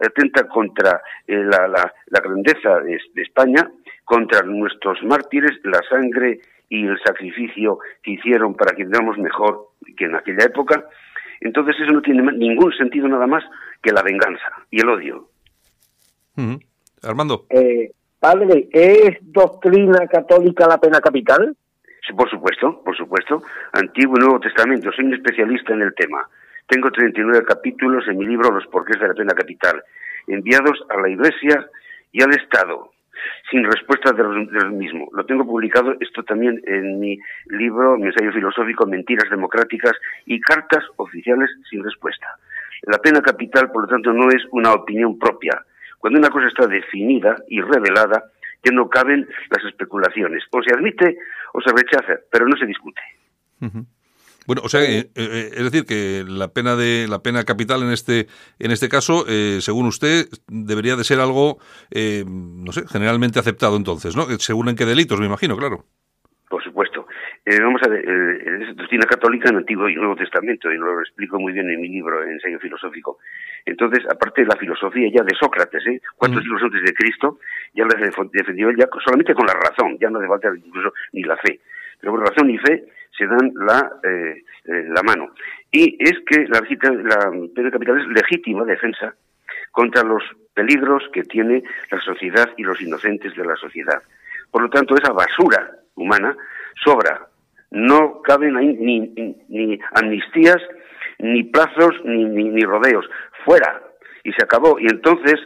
atenta contra eh, la, la, la, grandeza de, de España contra nuestros mártires la sangre y el sacrificio que hicieron para que vivamos mejor que en aquella época entonces eso no tiene ningún sentido nada más que la venganza y el odio. Armando. Eh, padre, ¿es doctrina católica la pena capital? Por supuesto, por supuesto. Antiguo y Nuevo Testamento. Soy un especialista en el tema. Tengo 39 capítulos en mi libro Los porqués de la pena capital, enviados a la Iglesia y al Estado sin respuesta de los, mismos. Lo tengo publicado esto también en mi libro, mi ensayo filosófico, Mentiras Democráticas y Cartas Oficiales sin Respuesta. La pena capital, por lo tanto, no es una opinión propia. Cuando una cosa está definida y revelada, ya no caben las especulaciones. O se admite o se rechaza, pero no se discute. Bueno, o sea, eh, eh, es decir, que la pena de la pena capital en este en este caso, eh, según usted, debería de ser algo, no sé, generalmente aceptado entonces, ¿no? Según en qué delitos, me imagino, claro. Por supuesto. Vamos a ver, es doctrina católica en Antiguo y Nuevo Testamento, y lo explico muy bien en mi libro, Ensayo Filosófico. Entonces, aparte de la filosofía ya de Sócrates, ¿eh? cuatro siglos antes de Cristo, ya la defendió ya solamente con la razón, ya no hace falta incluso ni la fe. Pero por razón y fe se dan la, eh, eh, la mano. Y es que la, la pena capital es legítima defensa contra los peligros que tiene la sociedad y los inocentes de la sociedad. Por lo tanto, esa basura humana sobra. No caben ahí ni, ni, amnistías, ni plazos, ni, ni, rodeos. Fuera. Y se acabó. Y entonces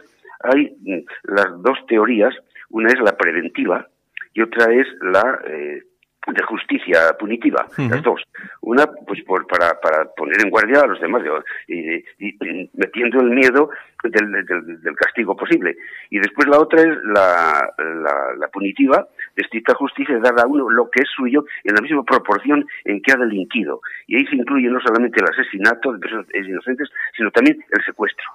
hay mm, las dos teorías. Una es la preventiva y otra es la eh, de justicia punitiva, las dos. Una, pues por, para, para poner en guardia a los demás, y, metiendo el miedo del, del, castigo posible. Y después la otra es la, la, punitiva, de estricta justicia, de dar a uno lo que es suyo en la misma proporción en que ha delinquido. Y ahí se incluye no solamente el asesinato de personas inocentes, sino también el secuestro.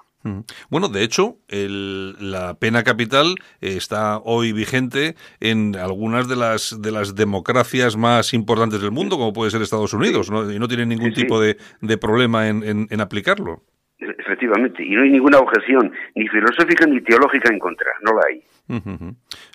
Bueno, de hecho, la pena capital está hoy vigente en algunas de las de las democracias más importantes del mundo, como puede ser Estados Unidos, y no tienen ningún tipo De, problema en, en, aplicarlo. Efectivamente, y no hay ninguna objeción, ni filosófica ni teológica en contra, no la hay.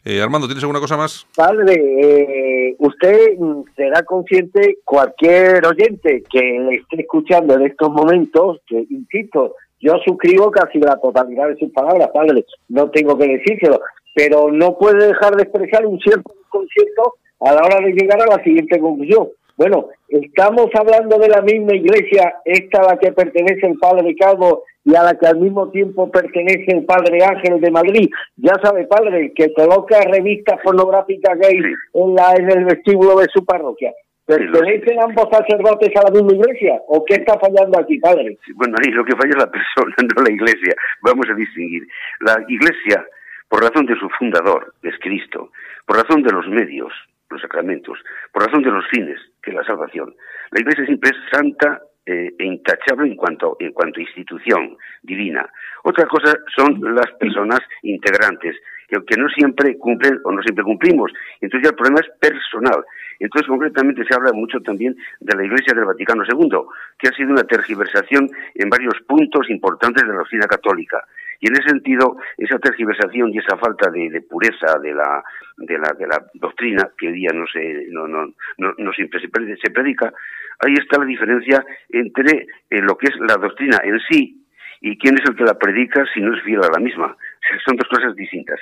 Eh, Armando, ¿tienes alguna cosa más? Padre, eh, usted será consciente, cualquier oyente que le esté escuchando en estos momentos, que insisto, yo suscribo casi la totalidad de sus palabras, padre, no tengo que decírselo, pero no puede dejar de expresar un cierto concierto a la hora de llegar a la siguiente conclusión. Bueno, estamos hablando de la misma iglesia, esta a la que pertenece el padre Calvo y a la que al mismo tiempo pertenece el padre Ángel de Madrid. Ya sabe, padre, que coloca revistas pornográficas gay en, la, en el vestíbulo de su parroquia. ¿Pertenecen ambos sacerdotes a la misma iglesia? ¿O qué está fallando aquí, padre? bueno, ahí lo que falla es la persona, no la iglesia. Vamos a distinguir. La iglesia, por razón de su fundador, es Cristo, por razón de los medios, los sacramentos, por razón de los fines, la salvación. La iglesia siempre es santa eh, e intachable en cuanto, en cuanto a institución divina. Otra cosa son las personas integrantes, que, no siempre cumplen o no siempre cumplimos. Entonces ya el problema es personal. Entonces concretamente se habla mucho también de la Iglesia del Vaticano II, que ha sido una tergiversación en varios puntos importantes de la doctrina católica. Y en ese sentido, esa tergiversación y esa falta de, pureza de la, de la, de la doctrina, que hoy día no se, no, no, no, siempre se, predica, ahí está la diferencia entre eh, lo que es la doctrina en sí y quién es el que la predica si no es fiel a la misma son dos cosas distintas.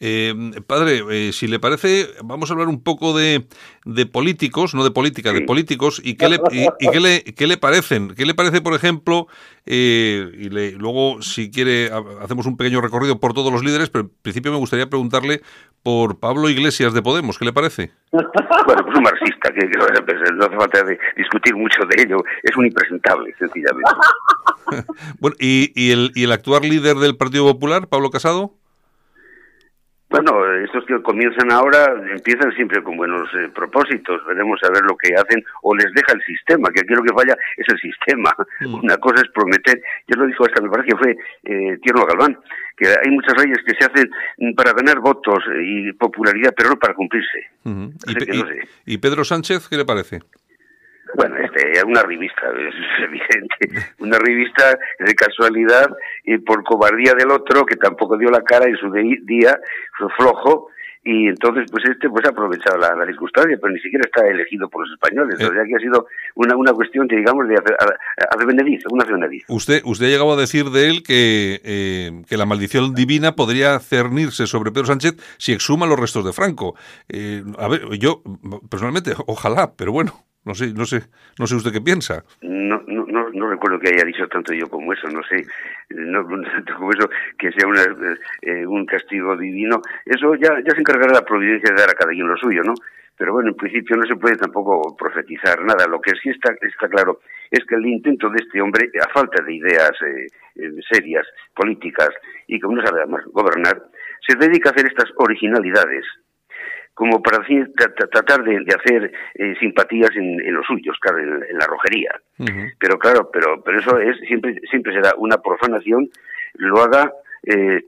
Eh, padre, eh, si le parece, vamos a hablar un poco de, de políticos, no de política, de políticos, y qué le, y, qué le, qué le parecen. ¿Qué le parece, por ejemplo, eh, y luego, si quiere, hacemos un pequeño recorrido por todos los líderes, pero en principio me gustaría preguntarle por Pablo Iglesias de Podemos, ¿qué le parece? Bueno, pues un marxista, que, no hace falta discutir mucho de ello, es un impresentable, sencillamente. bueno, ¿y, y, el, ¿y el actual líder del Partido Popular, Pablo Casado? Bueno, estos que comienzan ahora empiezan siempre con buenos eh, propósitos. Veremos a ver lo que hacen o les deja el sistema, que aquí lo que falla es el sistema. Mm. Una cosa es prometer, yo lo dijo hasta me parece que fue eh, Tierno Galván, que hay muchas leyes que se hacen para ganar votos y popularidad, pero no para cumplirse. ¿Y Pedro Sánchez qué le parece? Bueno, este, una revista, es evidente, una revista de casualidad y por cobardía del otro, que tampoco dio la cara en su día, fue flojo, y entonces pues este pues ha aprovechado la, circunstancia, pero ni siquiera está elegido por los españoles, o sea que ha sido una, una cuestión, digamos, de hacer, hacer una hacer Usted, usted ha llegado a decir de él que, eh, que la maldición divina podría cernirse sobre Pedro Sánchez si exhuma los restos de Franco. Eh, a ver, yo personalmente, ojalá, pero bueno. No sé, no sé, no sé usted qué piensa. No, no, no, recuerdo que haya dicho tanto yo como eso, no sé, no, tanto como eso que sea una, eh, un castigo divino. Eso ya, se encargará la providencia de dar a cada quien lo suyo, ¿no? Pero bueno, en principio no se puede tampoco profetizar nada. Lo que sí está, está claro es que el intento de este hombre, a falta de ideas eh, eh, serias, políticas, y como no sabe además gobernar, se dedica a hacer estas originalidades como para tratar de, hacer eh, simpatías en, los suyos, claro, en, la rojería. Pero claro, pero, pero eso es siempre, siempre será una profanación, lo haga eh,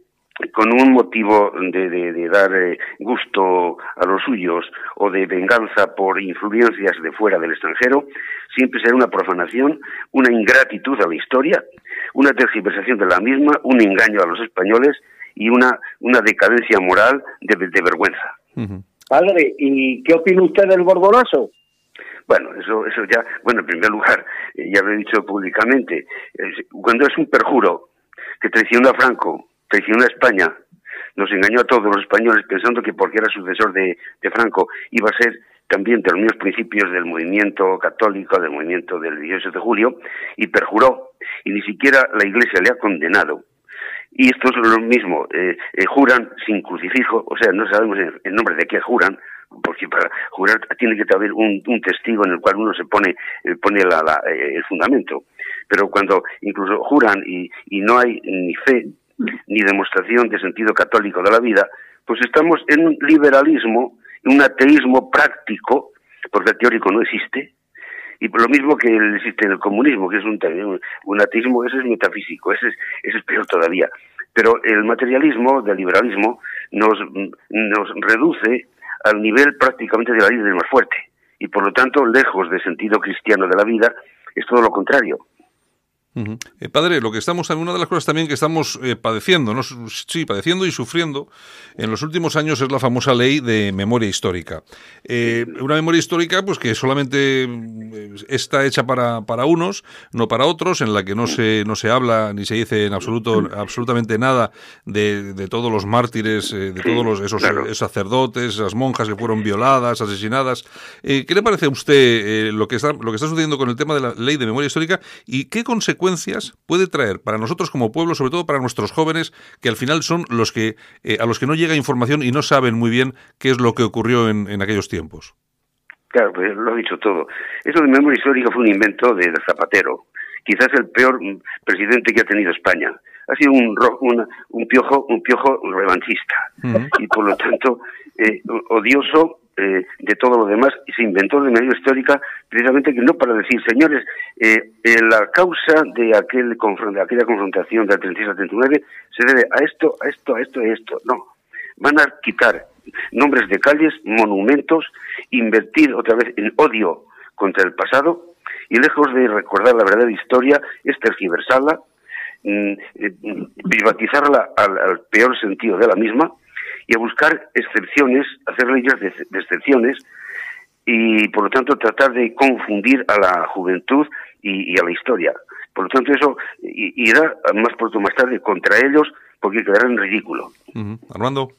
con un motivo de, dar eh, gusto a los suyos o de venganza por influencias de fuera del extranjero, siempre será una profanación, una ingratitud a la historia, una tergiversación de la misma, un engaño a los españoles y una, una decadencia moral de, vergüenza. Padre, ¿y qué opina usted del borbonazo? Bueno, eso, eso ya, bueno, en primer lugar, eh, ya lo he dicho públicamente, cuando es un perjuro que traicionó a Franco, traicionó a España, nos engañó a todos los españoles pensando que porque era sucesor de, de Franco iba a ser también de los mismos principios del movimiento católico, del movimiento del 18 de julio, y perjuró, y ni siquiera la Iglesia le ha condenado y esto es lo mismo, eh, eh, juran sin crucifijo, o sea, no sabemos el nombre de qué juran, porque para jurar tiene que haber un, testigo en el cual uno se pone, eh, pone el fundamento. Pero cuando incluso juran y, y no hay ni fe ni demostración de sentido católico de la vida, pues estamos en un liberalismo, en un ateísmo práctico, porque el teórico no existe, y por lo mismo que existe el comunismo, que es un, un ateísmo, ese es metafísico, ese es, ese es peor todavía. Pero el materialismo del liberalismo nos, nos reduce al nivel prácticamente de la vida del más fuerte, y por lo tanto, lejos del sentido cristiano de la vida, es todo lo contrario. Eh, padre, lo que estamos, una de las cosas también que estamos eh, padeciendo, ¿no? sí, padeciendo y sufriendo en los últimos años es la famosa ley de memoria histórica. Eh, una memoria histórica, pues que solamente está hecha para, para unos, no para otros, en la que no se, no se habla ni se dice en absoluto, absolutamente nada de, de todos los mártires, de todos los, esos, sacerdotes, esas monjas que fueron violadas, asesinadas. ¿Qué le parece a usted lo, que está, lo que está sucediendo con el tema de la ley de memoria histórica y qué consecuencias puede traer para nosotros como pueblo, sobre todo para nuestros jóvenes, que al final son los que eh, a los que no llega información y no saben muy bien qué es lo que ocurrió en, aquellos tiempos? Claro, pues lo ha dicho todo. Eso de memoria histórica fue un invento de Zapatero, quizás el peor presidente que ha tenido España. Ha sido un, un piojo un piojo revanchista y por lo tanto eh, odioso eh, de todo lo demás y se inventó de memoria histórica precisamente que no para decir, señores, eh, eh, la causa de, aquel de aquella confrontación del 36-39 se debe a esto, a esto, a esto a esto. No, van a quitar nombres de calles, monumentos, invertir otra vez en odio contra el pasado y lejos de recordar la verdadera historia es tergiversarla, mm, eh, privatizarla al, al peor sentido de la misma y a buscar excepciones, hacer leyes de, de excepciones y por lo tanto tratar de confundir a la juventud y, y a la historia. Por lo tanto eso irá más pronto o más tarde contra ellos porque quedará en ridículo. Armando.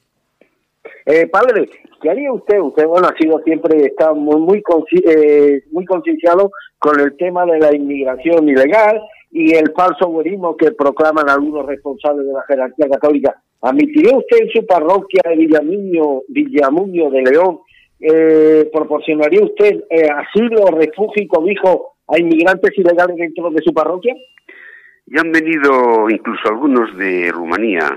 Eh, padre, ¿qué haría usted? Usted, bueno, ha sido siempre, está muy, muy, eh, muy concienciado con el tema de la inmigración ilegal y el falso buenismo que proclaman algunos responsables de la jerarquía católica. ¿Admitiría usted en su parroquia de Villamuño, Villamuño de León, eh, proporcionaría usted eh, asilo, refugio y a inmigrantes ilegales dentro de su parroquia? Ya han venido incluso algunos de Rumanía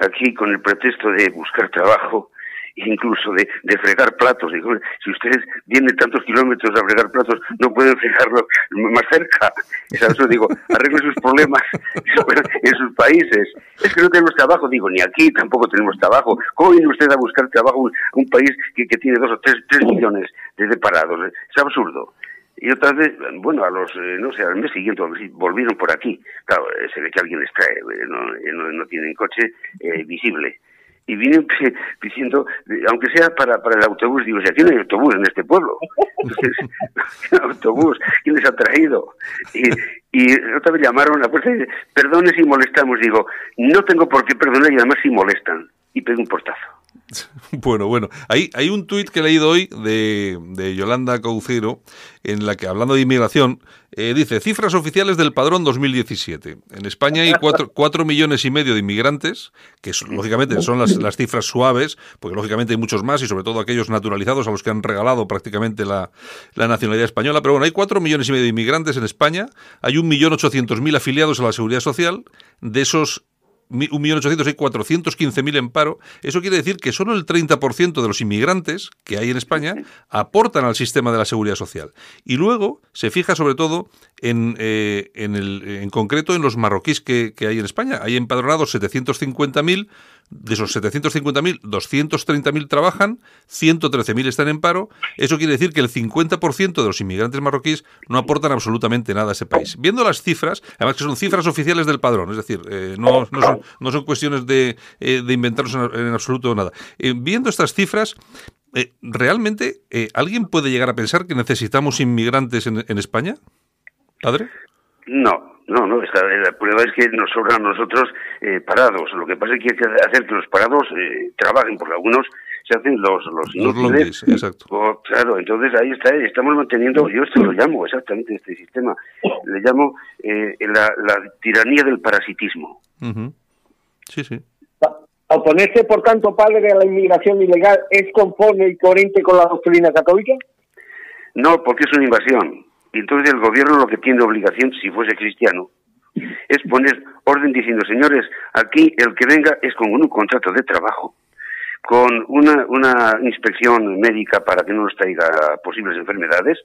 aquí con el pretexto de buscar trabajo incluso de, fregar platos. Si ustedes vienen tantos kilómetros a fregar platos, no pueden fregarlo más cerca. Es eso digo, arreglen sus problemas en sus países. Es que no tenemos trabajo, digo, ni aquí tampoco tenemos trabajo. ¿Cómo viene usted a buscar trabajo en un país que, tiene dos o tres, tres millones de, parados? Es absurdo. Y otra vez, bueno, a los, eh, no sé, al mes siguiente volvieron por aquí. Claro, eh, se ve que alguien les trae, eh, no, no, no tienen coche eh, visible y vienen diciendo, aunque sea para, para el autobús, digo, si aquí no hay autobús en este pueblo. Autobús, ¿quién les ha traído? Y, y otra vez llamaron a la puerta y dice, perdone si molestamos. Digo, no tengo por qué perdonar y además si molestan. Y pego un portazo. Bueno, bueno, hay, hay un tuit que he leído hoy de, Yolanda Caucero, en la que, hablando de inmigración, eh, dice, cifras oficiales del padrón 2017. En España hay cuatro, cuatro millones y medio de inmigrantes, que lógicamente son las, cifras suaves, porque lógicamente hay muchos más, y sobre todo aquellos naturalizados a los que han regalado prácticamente la, la nacionalidad española. Pero bueno, hay cuatro millones y medio de inmigrantes en España, hay un millón ochocientos mil afiliados a la Seguridad Social, de esos 1.800.000 hay 415.000 en paro. Eso quiere decir que solo el 30% de los inmigrantes que hay en España aportan al sistema de la seguridad social. Y luego se fija sobre todo en, eh, en, el, en concreto en los marroquíes que, que hay en España. Hay empadronados 750.000. De esos 750.000, 230.000 trabajan, 113.000 están en paro. Eso quiere decir que el 50% de los inmigrantes marroquíes no aportan absolutamente nada a ese país. Viendo las cifras, además que son cifras oficiales del padrón, es decir, eh, no, no, son, no, son, cuestiones de, eh, inventarnos en, absoluto nada. Eh, viendo estas cifras, ¿realmente alguien puede llegar a pensar que necesitamos inmigrantes en España? ¿Padre? No, no, no, esta, la prueba es que nos sobran nosotros eh, parados. Lo que pasa es que hay que hacer que los parados eh, trabajen, porque algunos se hacen los los, los longis, exacto. Oh, claro, entonces ahí está, estamos manteniendo, yo esto lo llamo exactamente este sistema, le llamo eh, la, la, tiranía del parasitismo. Uh -huh. Sí, sí. ¿Oponerse, por tanto, padre, a la inmigración ilegal es conforme y coherente con la doctrina católica? No, porque es una invasión. Y entonces el gobierno lo que tiene obligación, si fuese cristiano, es poner orden diciendo, señores, aquí el que venga es con un contrato de trabajo, con una, inspección médica para que no nos traiga posibles enfermedades,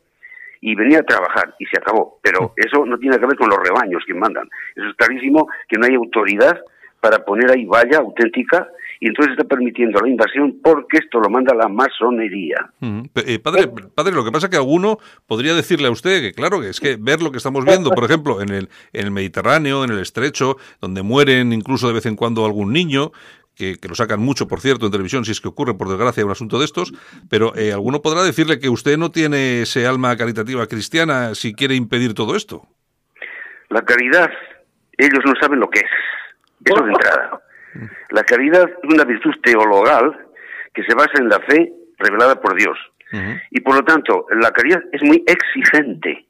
y venía a trabajar y se acabó. Pero eso no tiene que ver con los rebaños que mandan. Eso es clarísimo que no hay autoridad para poner ahí valla auténtica y entonces está permitiendo la invasión porque esto lo manda la masonería. Mm, eh, padre, padre, lo que pasa es que alguno podría decirle a usted que claro, que es que ver lo que estamos viendo, por ejemplo, en el, en el Mediterráneo, en el Estrecho, donde mueren incluso de vez en cuando algún niño, que, que, lo sacan mucho, por cierto, en televisión, si es que ocurre, por desgracia, un asunto de estos, pero eh, alguno podrá decirle que usted no tiene ese alma caritativa cristiana si quiere impedir todo esto. La caridad, ellos no saben lo que es. Eso de entrada. La caridad es una virtud teologal que se basa en la fe revelada por Dios. Uh -huh. Y por lo tanto, la caridad es muy exigente,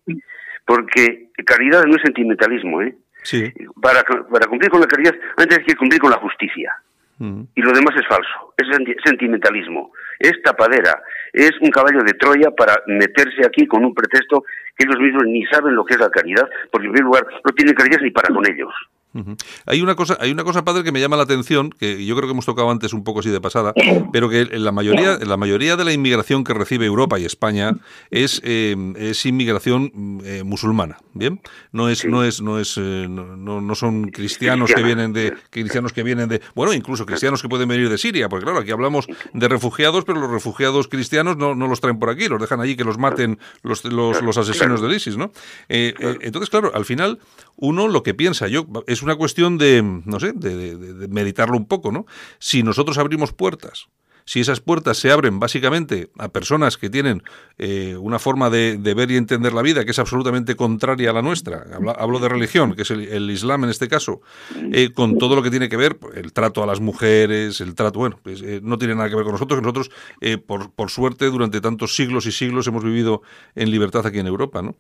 porque caridad no es sentimentalismo, ¿eh? Sí. Para, para cumplir con la caridad, antes hay que cumplir con la justicia. Uh -huh. Y lo demás es falso, es sentimentalismo, es tapadera, es un caballo de Troya para meterse aquí con un pretexto que ellos mismos ni saben lo que es la caridad, porque en primer lugar no tienen caridad ni para con ellos. Uh -huh. Hay una cosa, hay una cosa, padre, que me llama la atención, que yo creo que hemos tocado antes un poco así de pasada, pero que en la mayoría, en la mayoría de la inmigración que recibe Europa y España es, eh, es inmigración eh, musulmana, bien, no es, sí. no es, no es, eh, no, no, son cristianos Cristiana. que vienen de, cristianos que vienen de, bueno, incluso cristianos que pueden venir de Siria, porque claro, aquí hablamos de refugiados, pero los refugiados cristianos no, no los traen por aquí, los dejan allí que los maten los, los, los asesinos del ISIS, ¿no? entonces, claro, al final uno lo que piensa, yo es es una cuestión de, no sé, de, meditarlo un poco, ¿no? Si nosotros abrimos puertas si esas puertas se abren básicamente a personas que tienen eh, una forma de, ver y entender la vida que es absolutamente contraria a la nuestra, hablo, de religión, que es el, Islam en este caso, eh, con todo lo que tiene que ver, el trato a las mujeres, el trato, bueno, pues, eh, no tiene nada que ver con nosotros, que nosotros, por, por, suerte, durante tantos siglos y siglos hemos vivido en libertad aquí en Europa, ¿no?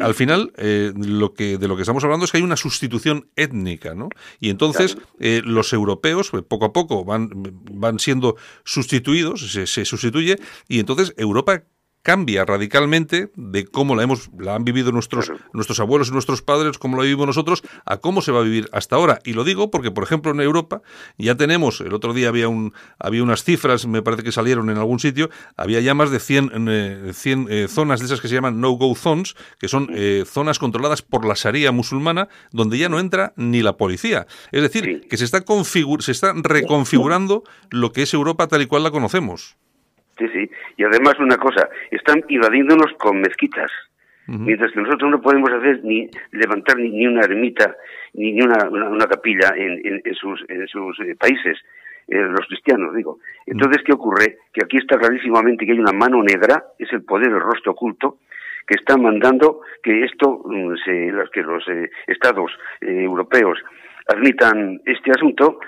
al final, lo que, de lo que estamos hablando es que hay una sustitución étnica, ¿no? Y entonces, los europeos, pues, poco a poco, van, van siendo sustituidos se, se sustituye, y entonces Europa cambia radicalmente de cómo la hemos la han vivido nuestros nuestros abuelos y nuestros padres, cómo la vivimos nosotros, a cómo se va a vivir hasta ahora. Y lo digo porque, por ejemplo, en Europa ya tenemos, el otro día había un había unas cifras, me parece que salieron en algún sitio, había ya más de 100, eh, eh, zonas de esas que se llaman no-go zones, que son eh, zonas controladas por la Sharia musulmana, donde ya no entra ni la policía. Es decir, que se está, se está reconfigurando lo que es Europa tal y cual la conocemos. Sí, sí. Y además una cosa, están invadiéndonos con mezquitas. Mientras que nosotros no podemos hacer ni levantar ni, una ermita, ni, una, una, capilla en, en, sus, en sus eh, países, eh, los cristianos, digo. Entonces, ¿qué ocurre? Que aquí está clarísimamente que hay una mano negra, es el poder, el rostro oculto, que está mandando que esto, mm, se, que los eh, estados europeos admitan este asunto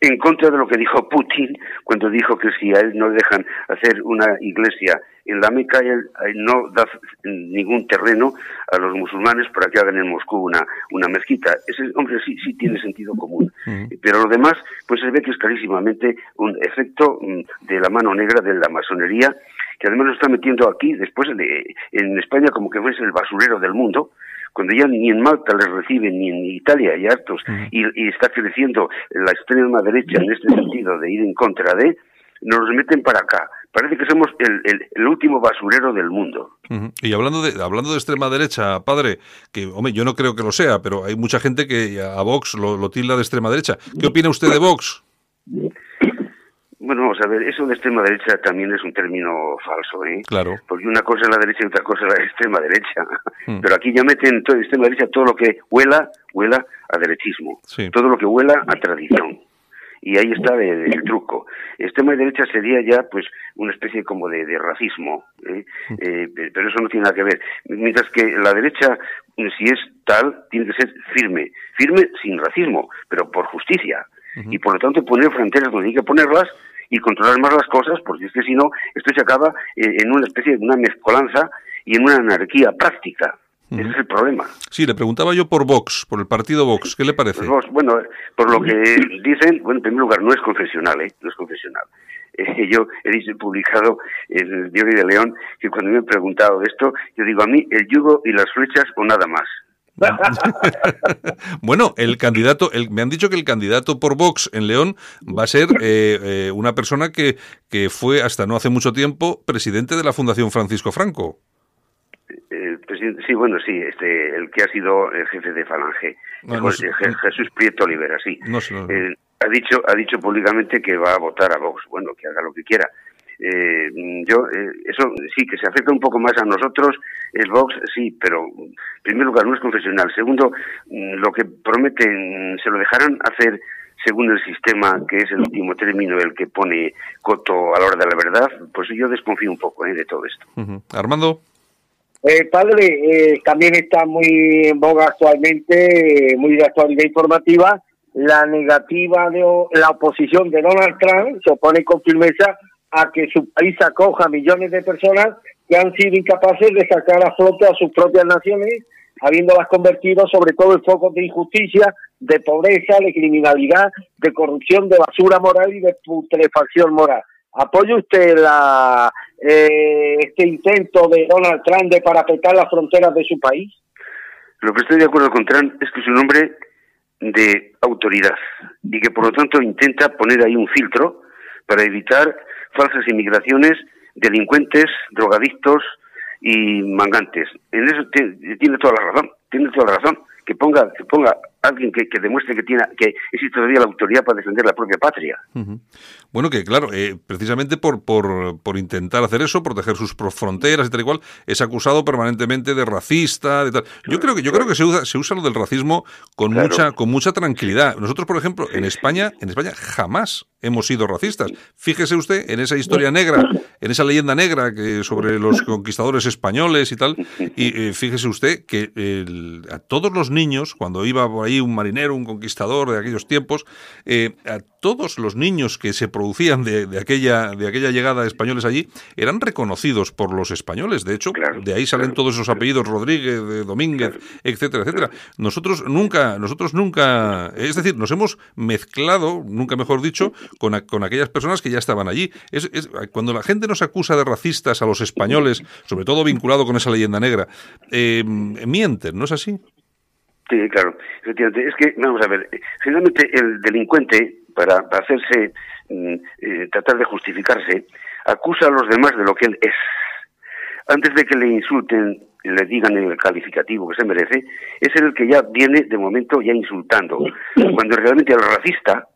en contra de lo que dijo Putin cuando dijo que si a él no le dejan hacer una iglesia en la Meca, él, no da ningún terreno a los musulmanes para que hagan en Moscú una, una mezquita. Ese hombre sí, sí tiene sentido común. Pero lo demás, pues se ve que es clarísimamente un efecto mm, de la mano negra de la masonería, que además lo está metiendo aquí, después de, en España, como que fuese el basurero del mundo, cuando ya ni en Malta les reciben, ni en Italia hay hartos, y, está creciendo la extrema derecha en este sentido de ir en contra de, nos meten para acá. Parece que somos el, último basurero del mundo. Y hablando de, hablando de extrema derecha, padre, que hombre, yo no creo que lo sea, pero hay mucha gente que a Vox lo, lo tilda de extrema derecha. ¿Qué opina usted de Vox? Bueno, vamos a ver, eso de extrema derecha también es un término falso, ¿eh? Claro. Porque una cosa es la derecha y otra cosa es la extrema derecha. Hmm. Pero aquí ya meten todo extrema derecha todo lo que huela, huela a derechismo. Todo lo que huela a tradición. Y ahí está el, truco. Extrema derecha sería ya, pues, una especie como de, racismo. ¿eh? Hmm. Eh, pero eso no tiene nada que ver. Mientras que la derecha, si es tal, tiene que ser firme. Firme sin racismo, pero por justicia. Y por lo tanto poner fronteras donde hay que ponerlas y controlar más las cosas, porque es que si no, esto se acaba eh, en una especie de una mezcolanza y en una anarquía práctica. Ese es el problema. Sí, le preguntaba yo por Vox, por el partido Vox. ¿Qué le parece? Pues bueno, por lo que dicen, bueno, en primer lugar, no es confesional, ¿eh? No es confesional. Eh, yo he dicho, publicado en el Diario de León que cuando me han preguntado esto, yo digo a mí el yugo y las flechas o nada más. bueno, el candidato, el, me han dicho que el candidato por Vox en León va a ser eh, eh, una persona que, que fue hasta no hace mucho tiempo presidente de la Fundación Francisco Franco. Eh, sí, bueno, sí, este, el que ha sido el jefe de Falange, Jesús Prieto Olivera, sí. ha dicho, ha dicho públicamente que va a votar a Vox. Bueno, que haga lo que quiera eh, yo, eh, eso sí, que se afecta un poco más a nosotros, el Vox sí, pero en primer lugar no es confesional. Segundo, mm, lo que prometen, se lo dejarán hacer según el sistema, que es el último término el que pone coto a la hora de la verdad, pues yo desconfío un poco eh, de todo esto. Armando. Eh, padre, también está muy en boga actualmente, muy de actualidad informativa, la negativa de la oposición de Donald Trump, se opone con firmeza a que su país acoja millones de personas que han sido incapaces de sacar a flote a sus propias naciones, habiéndolas convertido sobre todo en focos de injusticia, de pobreza, de criminalidad, de corrupción, de basura moral y de putrefacción moral. ¿Apoya usted la, eh, este intento de Donald Trump de parapetar las fronteras de su país? Lo que estoy de acuerdo con Trump es que es un hombre de autoridad y que por lo tanto intenta poner ahí un filtro para evitar falsas inmigraciones, delincuentes, drogadictos y mangantes. En eso tiene toda la razón, tiene toda la razón. Que ponga, que ponga alguien que, que, demuestre que tiene que existe todavía la autoridad para defender la propia patria. Bueno, que claro, eh, precisamente por, por, por, intentar hacer eso, proteger sus fronteras y tal y cual, es acusado permanentemente de racista, de tal. Yo creo que yo creo que se usa, se usa lo del racismo con mucha con mucha tranquilidad. Nosotros, por ejemplo, en España, en España jamás hemos sido racistas. Fíjese usted en esa historia negra, en esa leyenda negra que sobre los conquistadores españoles y tal, y eh, fíjese usted que a todos los niños, cuando iba por ahí un marinero, un conquistador de aquellos tiempos, eh, a todos los niños que se producían de, aquella, de aquella llegada de españoles allí eran reconocidos por los españoles. De hecho, de ahí salen todos esos apellidos Rodríguez, de Domínguez, etcétera, etcétera. Nosotros nunca, nosotros nunca, es decir, nos hemos mezclado, nunca mejor dicho, con, con aquellas personas que ya estaban allí. Es, cuando la gente nos acusa de racistas a los españoles, sobre todo vinculado con esa leyenda negra, eh, mienten, ¿no es así? Sí, claro, efectivamente. Es que, vamos a ver, finalmente el delincuente, para, hacerse, mm, eh, tratar de justificarse, acusa a los demás de lo que él es. Antes de que le insulten, le digan el calificativo que se merece, es el que ya viene, de momento, ya insultando. Cuando realmente el racista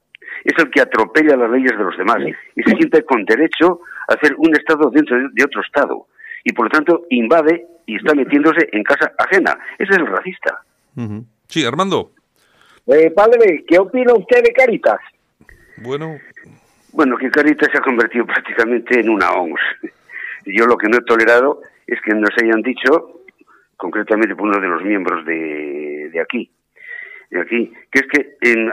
es el que atropella las leyes de los demás y se siente con derecho a hacer un Estado dentro de otro Estado. Y por lo tanto invade y está metiéndose en casa ajena. Ese es el racista. Sí, Armando. Eh, padre, ¿qué opina usted de Caritas? Bueno. Bueno, que Caritas se ha convertido prácticamente en una ONG. Yo lo que no he tolerado es que nos hayan dicho, concretamente por uno de los miembros de, de aquí, de aquí, que es que en,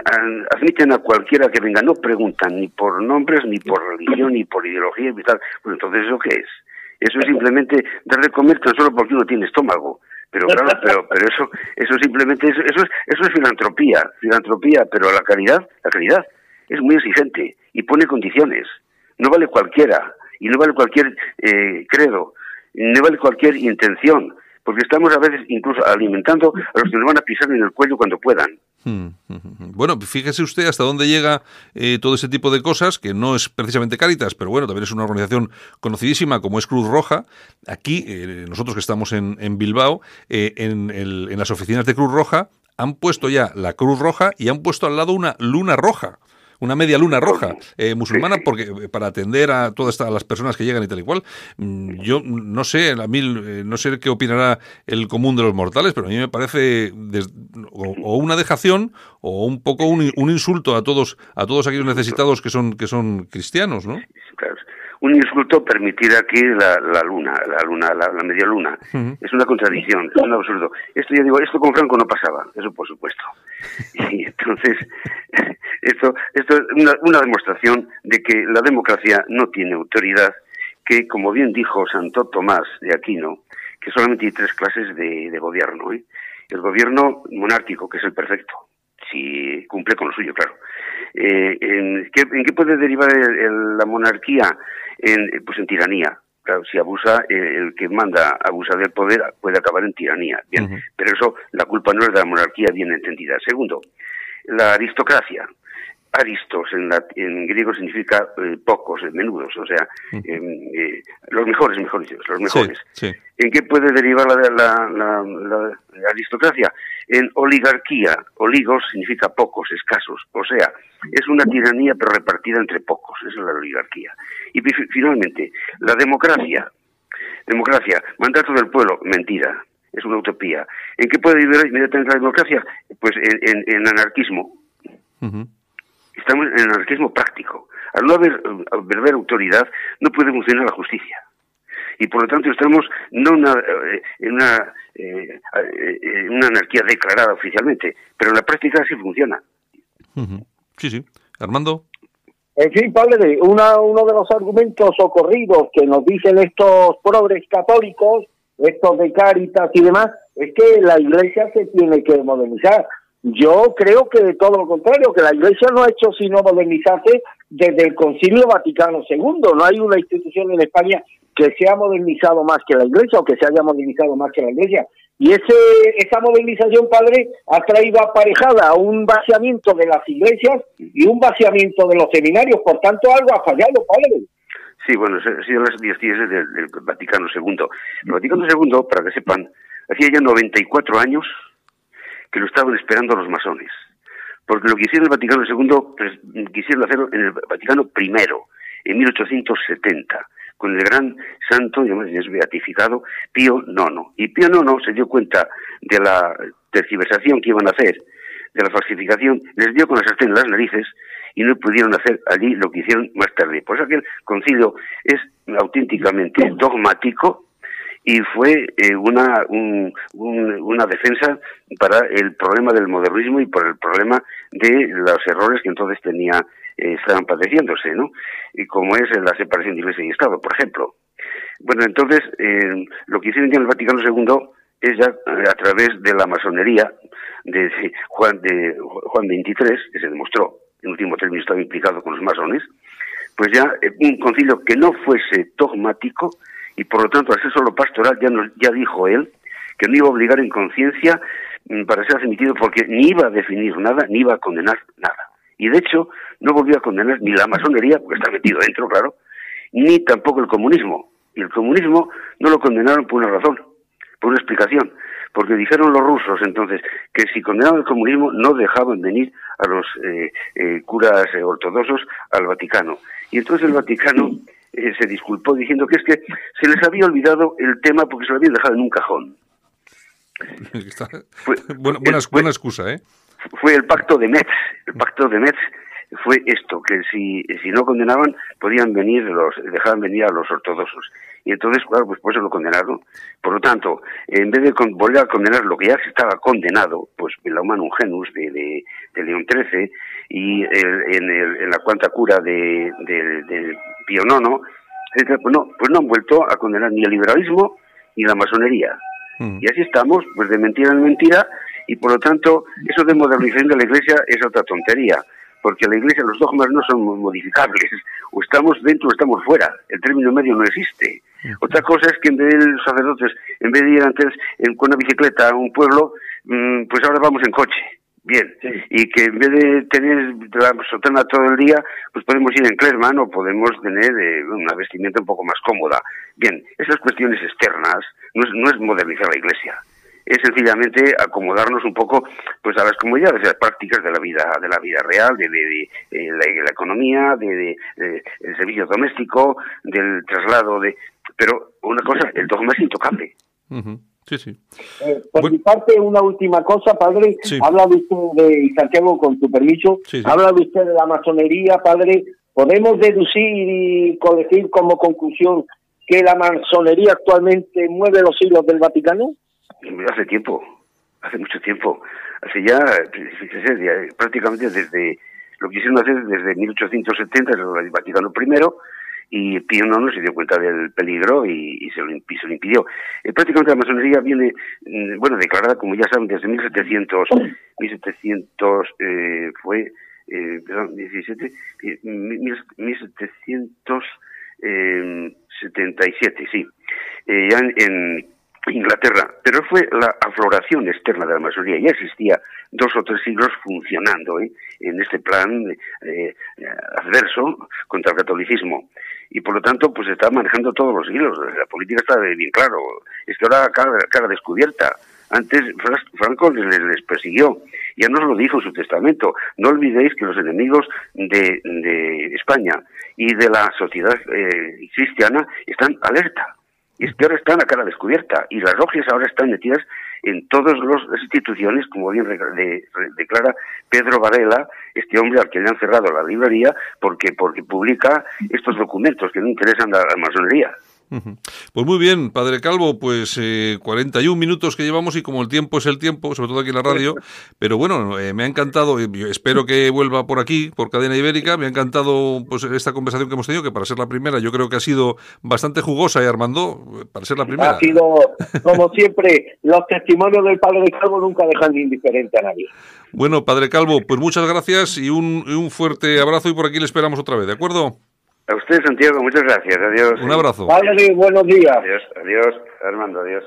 admiten a cualquiera que venga, no preguntan ni por nombres, ni por religión, ni por ideología y tal. Pues entonces, ¿eso qué es? Eso es simplemente dar de comer tan solo porque uno tiene estómago. Pero claro, pero, pero eso, eso simplemente, eso, eso, es, eso es filantropía, filantropía, pero la caridad, la caridad es muy exigente y pone condiciones. No vale cualquiera, y no vale cualquier eh, credo, no vale cualquier intención porque estamos a veces incluso alimentando a los que nos van a pisar en el cuello cuando puedan. Hmm, bueno, fíjese usted hasta dónde llega eh, todo ese tipo de cosas, que no es precisamente Cáritas, pero bueno, también es una organización conocidísima como es Cruz Roja. Aquí, eh, nosotros que estamos en, Bilbao, eh, en, en las oficinas de Cruz Roja, han puesto ya la Cruz Roja y han puesto al lado una luna roja una media luna roja eh, musulmana porque eh, para atender a todas las personas que llegan y tal y cual. Mm, yo no sé, a mí, eh, no sé qué opinará el común de los mortales, pero a mí me parece o, una dejación o un poco un, un, insulto a todos a todos aquellos necesitados que son que son cristianos, ¿no? Claro un insulto permitir aquí la, la luna, la luna, la, media luna. Es una contradicción, es un absurdo. Esto ya digo, esto con Franco no pasaba, eso por supuesto. Y entonces, esto, esto es una, una demostración de que la democracia no tiene autoridad, que como bien dijo Santo Tomás de Aquino, que solamente hay tres clases de, de gobierno. ¿eh? El gobierno monárquico, que es el perfecto, si cumple con lo suyo, claro. Eh, ¿en, qué, ¿en, qué, puede derivar la monarquía? En, pues en tiranía. Claro, si abusa, el que manda abusa del poder puede acabar en tiranía. Bien, pero eso, la culpa no es de la monarquía bien entendida. Segundo, la aristocracia. Aristos en, en griego significa eh, pocos, menudos, o sea, em, los mejores, mejor los mejores. ¿En qué puede derivar la, la, la aristocracia? en oligarquía. Oligos significa pocos, escasos. O sea, es una tiranía pero repartida entre pocos. Esa es la oligarquía. Y finalmente, la democracia. Democracia, mandato del pueblo, mentira. Es una utopía. ¿En qué puede vivir inmediatamente la democracia? Pues en, anarquismo. Estamos en anarquismo práctico. Al no haber verdadera autoridad, no puede funcionar la justicia y por lo tanto estamos no eh, en una, eh, eh, una anarquía declarada oficialmente, pero en la práctica sí funciona. Sí, sí. Armando. En fin, padre, una, uno de los argumentos ocurridos que nos dicen estos progres católicos, estos de Cáritas y demás, es que la iglesia se tiene que modernizar. Yo creo que de todo lo contrario, que la iglesia no ha hecho sino modernizarse desde el Concilio Vaticano II. No hay una institución en España que se ha modernizado más que la iglesia o que se haya modernizado más que la iglesia. Y ese, esa modernización, padre, ha traído aparejada un vaciamiento de las iglesias y un vaciamiento de los seminarios. Por tanto, algo ha fallado, padre. Sí, bueno, sido las diez del, del Vaticano II. El Vaticano II, para que sepan, hacía ya 94 años que lo estaban esperando los masones. Porque lo que hicieron el Vaticano II, pues, quisieron hacerlo en el Vaticano I, en 1870, con el gran santo, es beatificado, Pío IX. Y Pío IX se dio cuenta de la tergiversación que iban a hacer, de la falsificación, les dio con la sartén en las narices y no pudieron hacer allí lo que hicieron más tarde. Por eso aquel concilio es auténticamente dogmático y fue eh, una, una defensa para el problema del modernismo y por el problema de los errores que entonces tenía eh, estaban padeciéndose, ¿no? Y como es la separación de Iglesia y Estado, por ejemplo. Bueno, entonces, eh, lo que hicieron ya en el Vaticano II es ya a través de la masonería de Juan de Juan XXIII, que se demostró en último término estaba implicado con los masones, pues ya un concilio que no fuese dogmático y por lo tanto al ser solo pastoral ya, nos, ya dijo él que no iba a obligar en conciencia mm, para ser admitido porque ni iba a definir nada ni iba a condenar nada. Y de hecho no volvió a condenar ni la masonería, porque está metido dentro, claro, ni tampoco el comunismo. Y el comunismo no lo condenaron por una razón, por una explicación porque dijeron los rusos entonces que si condenaban el comunismo no dejaban venir a los eh, eh, curas eh, ortodoxos al Vaticano. Y entonces el Vaticano se disculpó diciendo que es que se les había olvidado el tema porque se lo habían dejado en un cajón. buena, buena, excusa, ¿eh? Fue el pacto de Metz, el pacto de Metz fue esto, que si, si no condenaban, podían venir los, dejaban venir a los ortodoxos. Y entonces, claro, pues por eso lo condenaron. Por lo tanto, en vez de volver a condenar lo que ya estaba condenado, pues en la Humanum Genus de, de, León XIII y en, el, en, la cuanta cura de, de, Pío IX, pues no, pues no han vuelto a condenar ni el liberalismo ni la masonería. Mm. Y así estamos, pues de mentira en mentira, y por lo tanto, eso de modernización de la Iglesia es otra tontería porque la Iglesia, los dogmas no son modificables, o estamos dentro o estamos fuera, el término medio no existe. Otra cosa es que en vez de los sacerdotes, en vez de ir antes con una bicicleta a un pueblo, mm, pues ahora vamos en coche. Bien, y que en vez de tener la sotana todo el día, pues podemos ir en Clerman o podemos tener eh, una vestimenta un poco más cómoda. Bien, esas cuestiones externas no es, no es modernizar la iglesia es sencillamente acomodarnos un poco pues a las comodidades, a las prácticas de la vida de la vida real, de, de, la, economía, de, el servicio doméstico, del traslado de pero una cosa, el dogma es intocable. Sí, sí. Eh, por mi parte, una última cosa, padre. Habla usted de, Santiago, con tu permiso, habla usted de la masonería, padre. ¿Podemos deducir y colegir como conclusión que la masonería actualmente mueve los hilos del Vaticano? Hace tiempo, hace mucho tiempo, hace ya, fíjese, prácticamente desde lo quisieron hacer desde 1870, el Vaticano I, y Pío IX se dio cuenta del peligro y, se, lo, impidió. Eh, prácticamente la masonería viene, mm, bueno, declarada, como ya saben, desde 1700, 1700 eh, fue, eh, perdón, 17, 1777, sí. ya en Inglaterra, pero fue la afloración externa de la masonería. Ya existía dos o tres siglos funcionando ¿eh? en este plan eh, adverso contra el catolicismo. Y por lo tanto, pues está manejando todos los hilos. La política está bien claro. Es que ahora cara, cara descubierta. Antes Franco les, persiguió, ya nos lo dijo en su testamento. No olvidéis que los enemigos de, de España y de la sociedad eh, cristiana están alerta es que ahora están a cara descubierta y las logias ahora están metidas en todas las instituciones, como bien declara Pedro Varela, este hombre al que le han cerrado la librería porque, porque publica estos documentos que no interesan a la masonería. Pues muy bien, Padre Calvo, pues eh, 41 minutos que llevamos y como el tiempo es el tiempo, sobre todo aquí en la radio, pero bueno, eh, me ha encantado, espero que vuelva por aquí, por Cadena Ibérica, me ha encantado pues esta conversación que hemos tenido, que para ser la primera yo creo que ha sido bastante jugosa, y ¿eh, Armando? Para ser la primera. Ha sido, como siempre, los testimonios del Padre Calvo nunca dejan indiferente a nadie. Bueno, Padre Calvo, pues muchas gracias y un, un fuerte abrazo y por aquí le esperamos otra vez, ¿de acuerdo? A usted, Santiago, muchas gracias. Adiós. Un abrazo. Vale, buenos días. Adiós, adiós, Armando, adiós.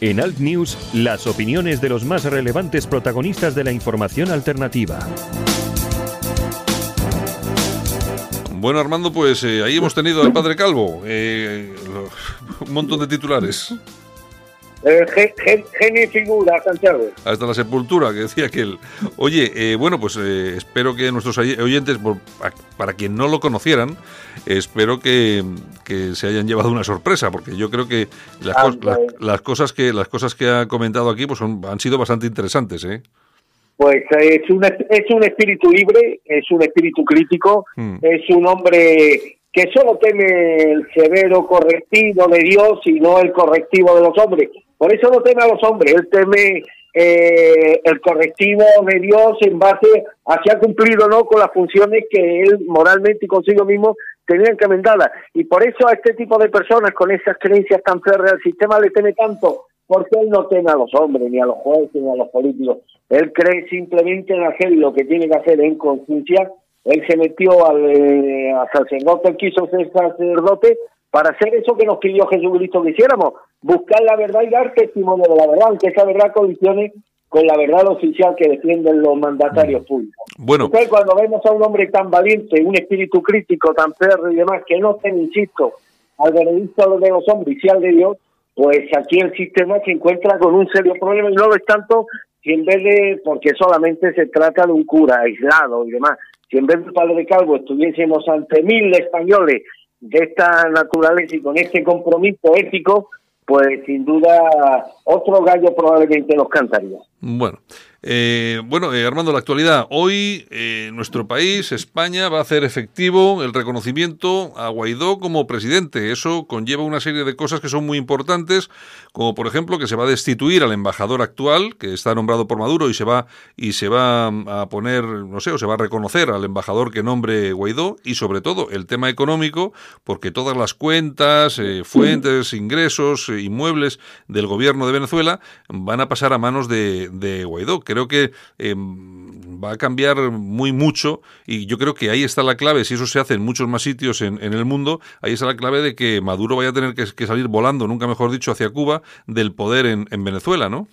En Alt News, las opiniones de los más relevantes protagonistas de la información alternativa. Bueno, Armando, pues eh, ahí hemos tenido al padre Calvo. Eh, un montón de titulares. Eh, genio figura, Santiago. Hasta la sepultura, que decía aquel. Oye, eh, bueno, pues eh, espero que nuestros oyentes, para quien no lo conocieran, espero que, se hayan llevado una sorpresa, porque yo creo que las, ah, las, cosas que las cosas que ha comentado aquí pues son, han sido bastante interesantes, ¿eh? Pues es un, es un espíritu libre, es un espíritu crítico, mm. es un hombre que solo teme el severo correctivo de Dios y no el correctivo de los hombres. Por eso no teme a los hombres, él teme eh, el correctivo de Dios en base a si ha cumplido o no con las funciones que él moralmente y consigo mismo tenían que. Y por eso a este tipo de personas con esas creencias tan férreas, el sistema le teme tanto, porque él no teme a los hombres, ni a los jueces, ni a los políticos. Él cree simplemente en hacer lo que tiene que hacer en conciencia él se metió al, eh, sacerdote, quiso ser sacerdote para hacer eso que nos pidió Jesucristo que hiciéramos, buscar la verdad y dar testimonio de la verdad, aunque esa verdad colisione con la verdad oficial que defienden los mandatarios públicos. Bueno. Entonces, cuando vemos a un hombre tan valiente, un espíritu crítico tan perro y demás, que no ten, insisto, al veredicto de los hombres y sea de Dios, pues aquí el sistema se encuentra con un serio problema y no lo es tanto si en vez de, porque solamente se trata de un cura aislado y demás, si en vez del padre Calvo estuviésemos ante mil españoles de esta naturaleza y con este compromiso ético, pues sin duda otro gallo probablemente nos cantaría. Bueno, eh, bueno, eh, Armando, la actualidad. Hoy eh, nuestro país, España, va a hacer efectivo el reconocimiento a Guaidó como presidente. Eso conlleva una serie de cosas que son muy importantes, como por ejemplo que se va a destituir al embajador actual, que está nombrado por Maduro, y se va y se va a poner, no sé, o se va a reconocer al embajador que nombre Guaidó, y sobre todo el tema económico, porque todas las cuentas, fuentes, ingresos, inmuebles del gobierno de Venezuela van a pasar a manos de, de Guaidó creo que em, va a cambiar muy mucho y yo creo que ahí está la clave, si eso se hace en muchos más sitios en, el mundo, ahí está la clave de que Maduro vaya a tener que, salir volando, nunca mejor dicho, hacia Cuba del poder en, Venezuela, ¿no?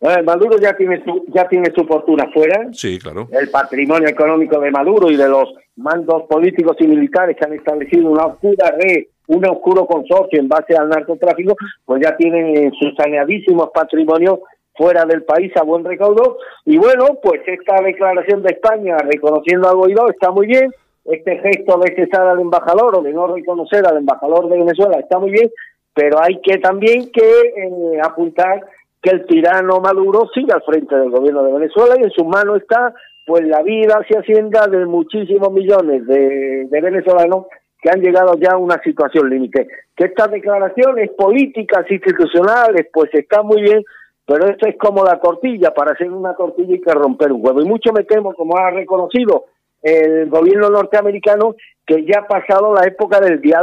Eh, Maduro ya tiene su ya tiene su fortuna fuera. Sí, claro. El patrimonio económico de Maduro y de los mandos políticos y militares que han establecido una oscura red, un oscuro consorcio en base al narcotráfico, pues ya tienen sus saneadísimos patrimonios fuera del país a buen recaudo. Y bueno, pues esta declaración de España reconociendo a Guaidó está muy bien. Este gesto de cesar al embajador o de no reconocer al embajador de Venezuela está muy bien, pero hay que también que eh, apuntar que el tirano Maduro sigue al frente del gobierno de Venezuela y en su mano está pues la vida hacia Hacienda de muchísimos millones de, de venezolanos que han llegado ya a una situación límite. Que estas declaraciones políticas, institucionales, pues está muy bien, pero esto es como la tortilla, para hacer una tortilla hay que romper un huevo. Y mucho me temo, como ha reconocido el gobierno norteamericano, que ya ha pasado la época del diálogo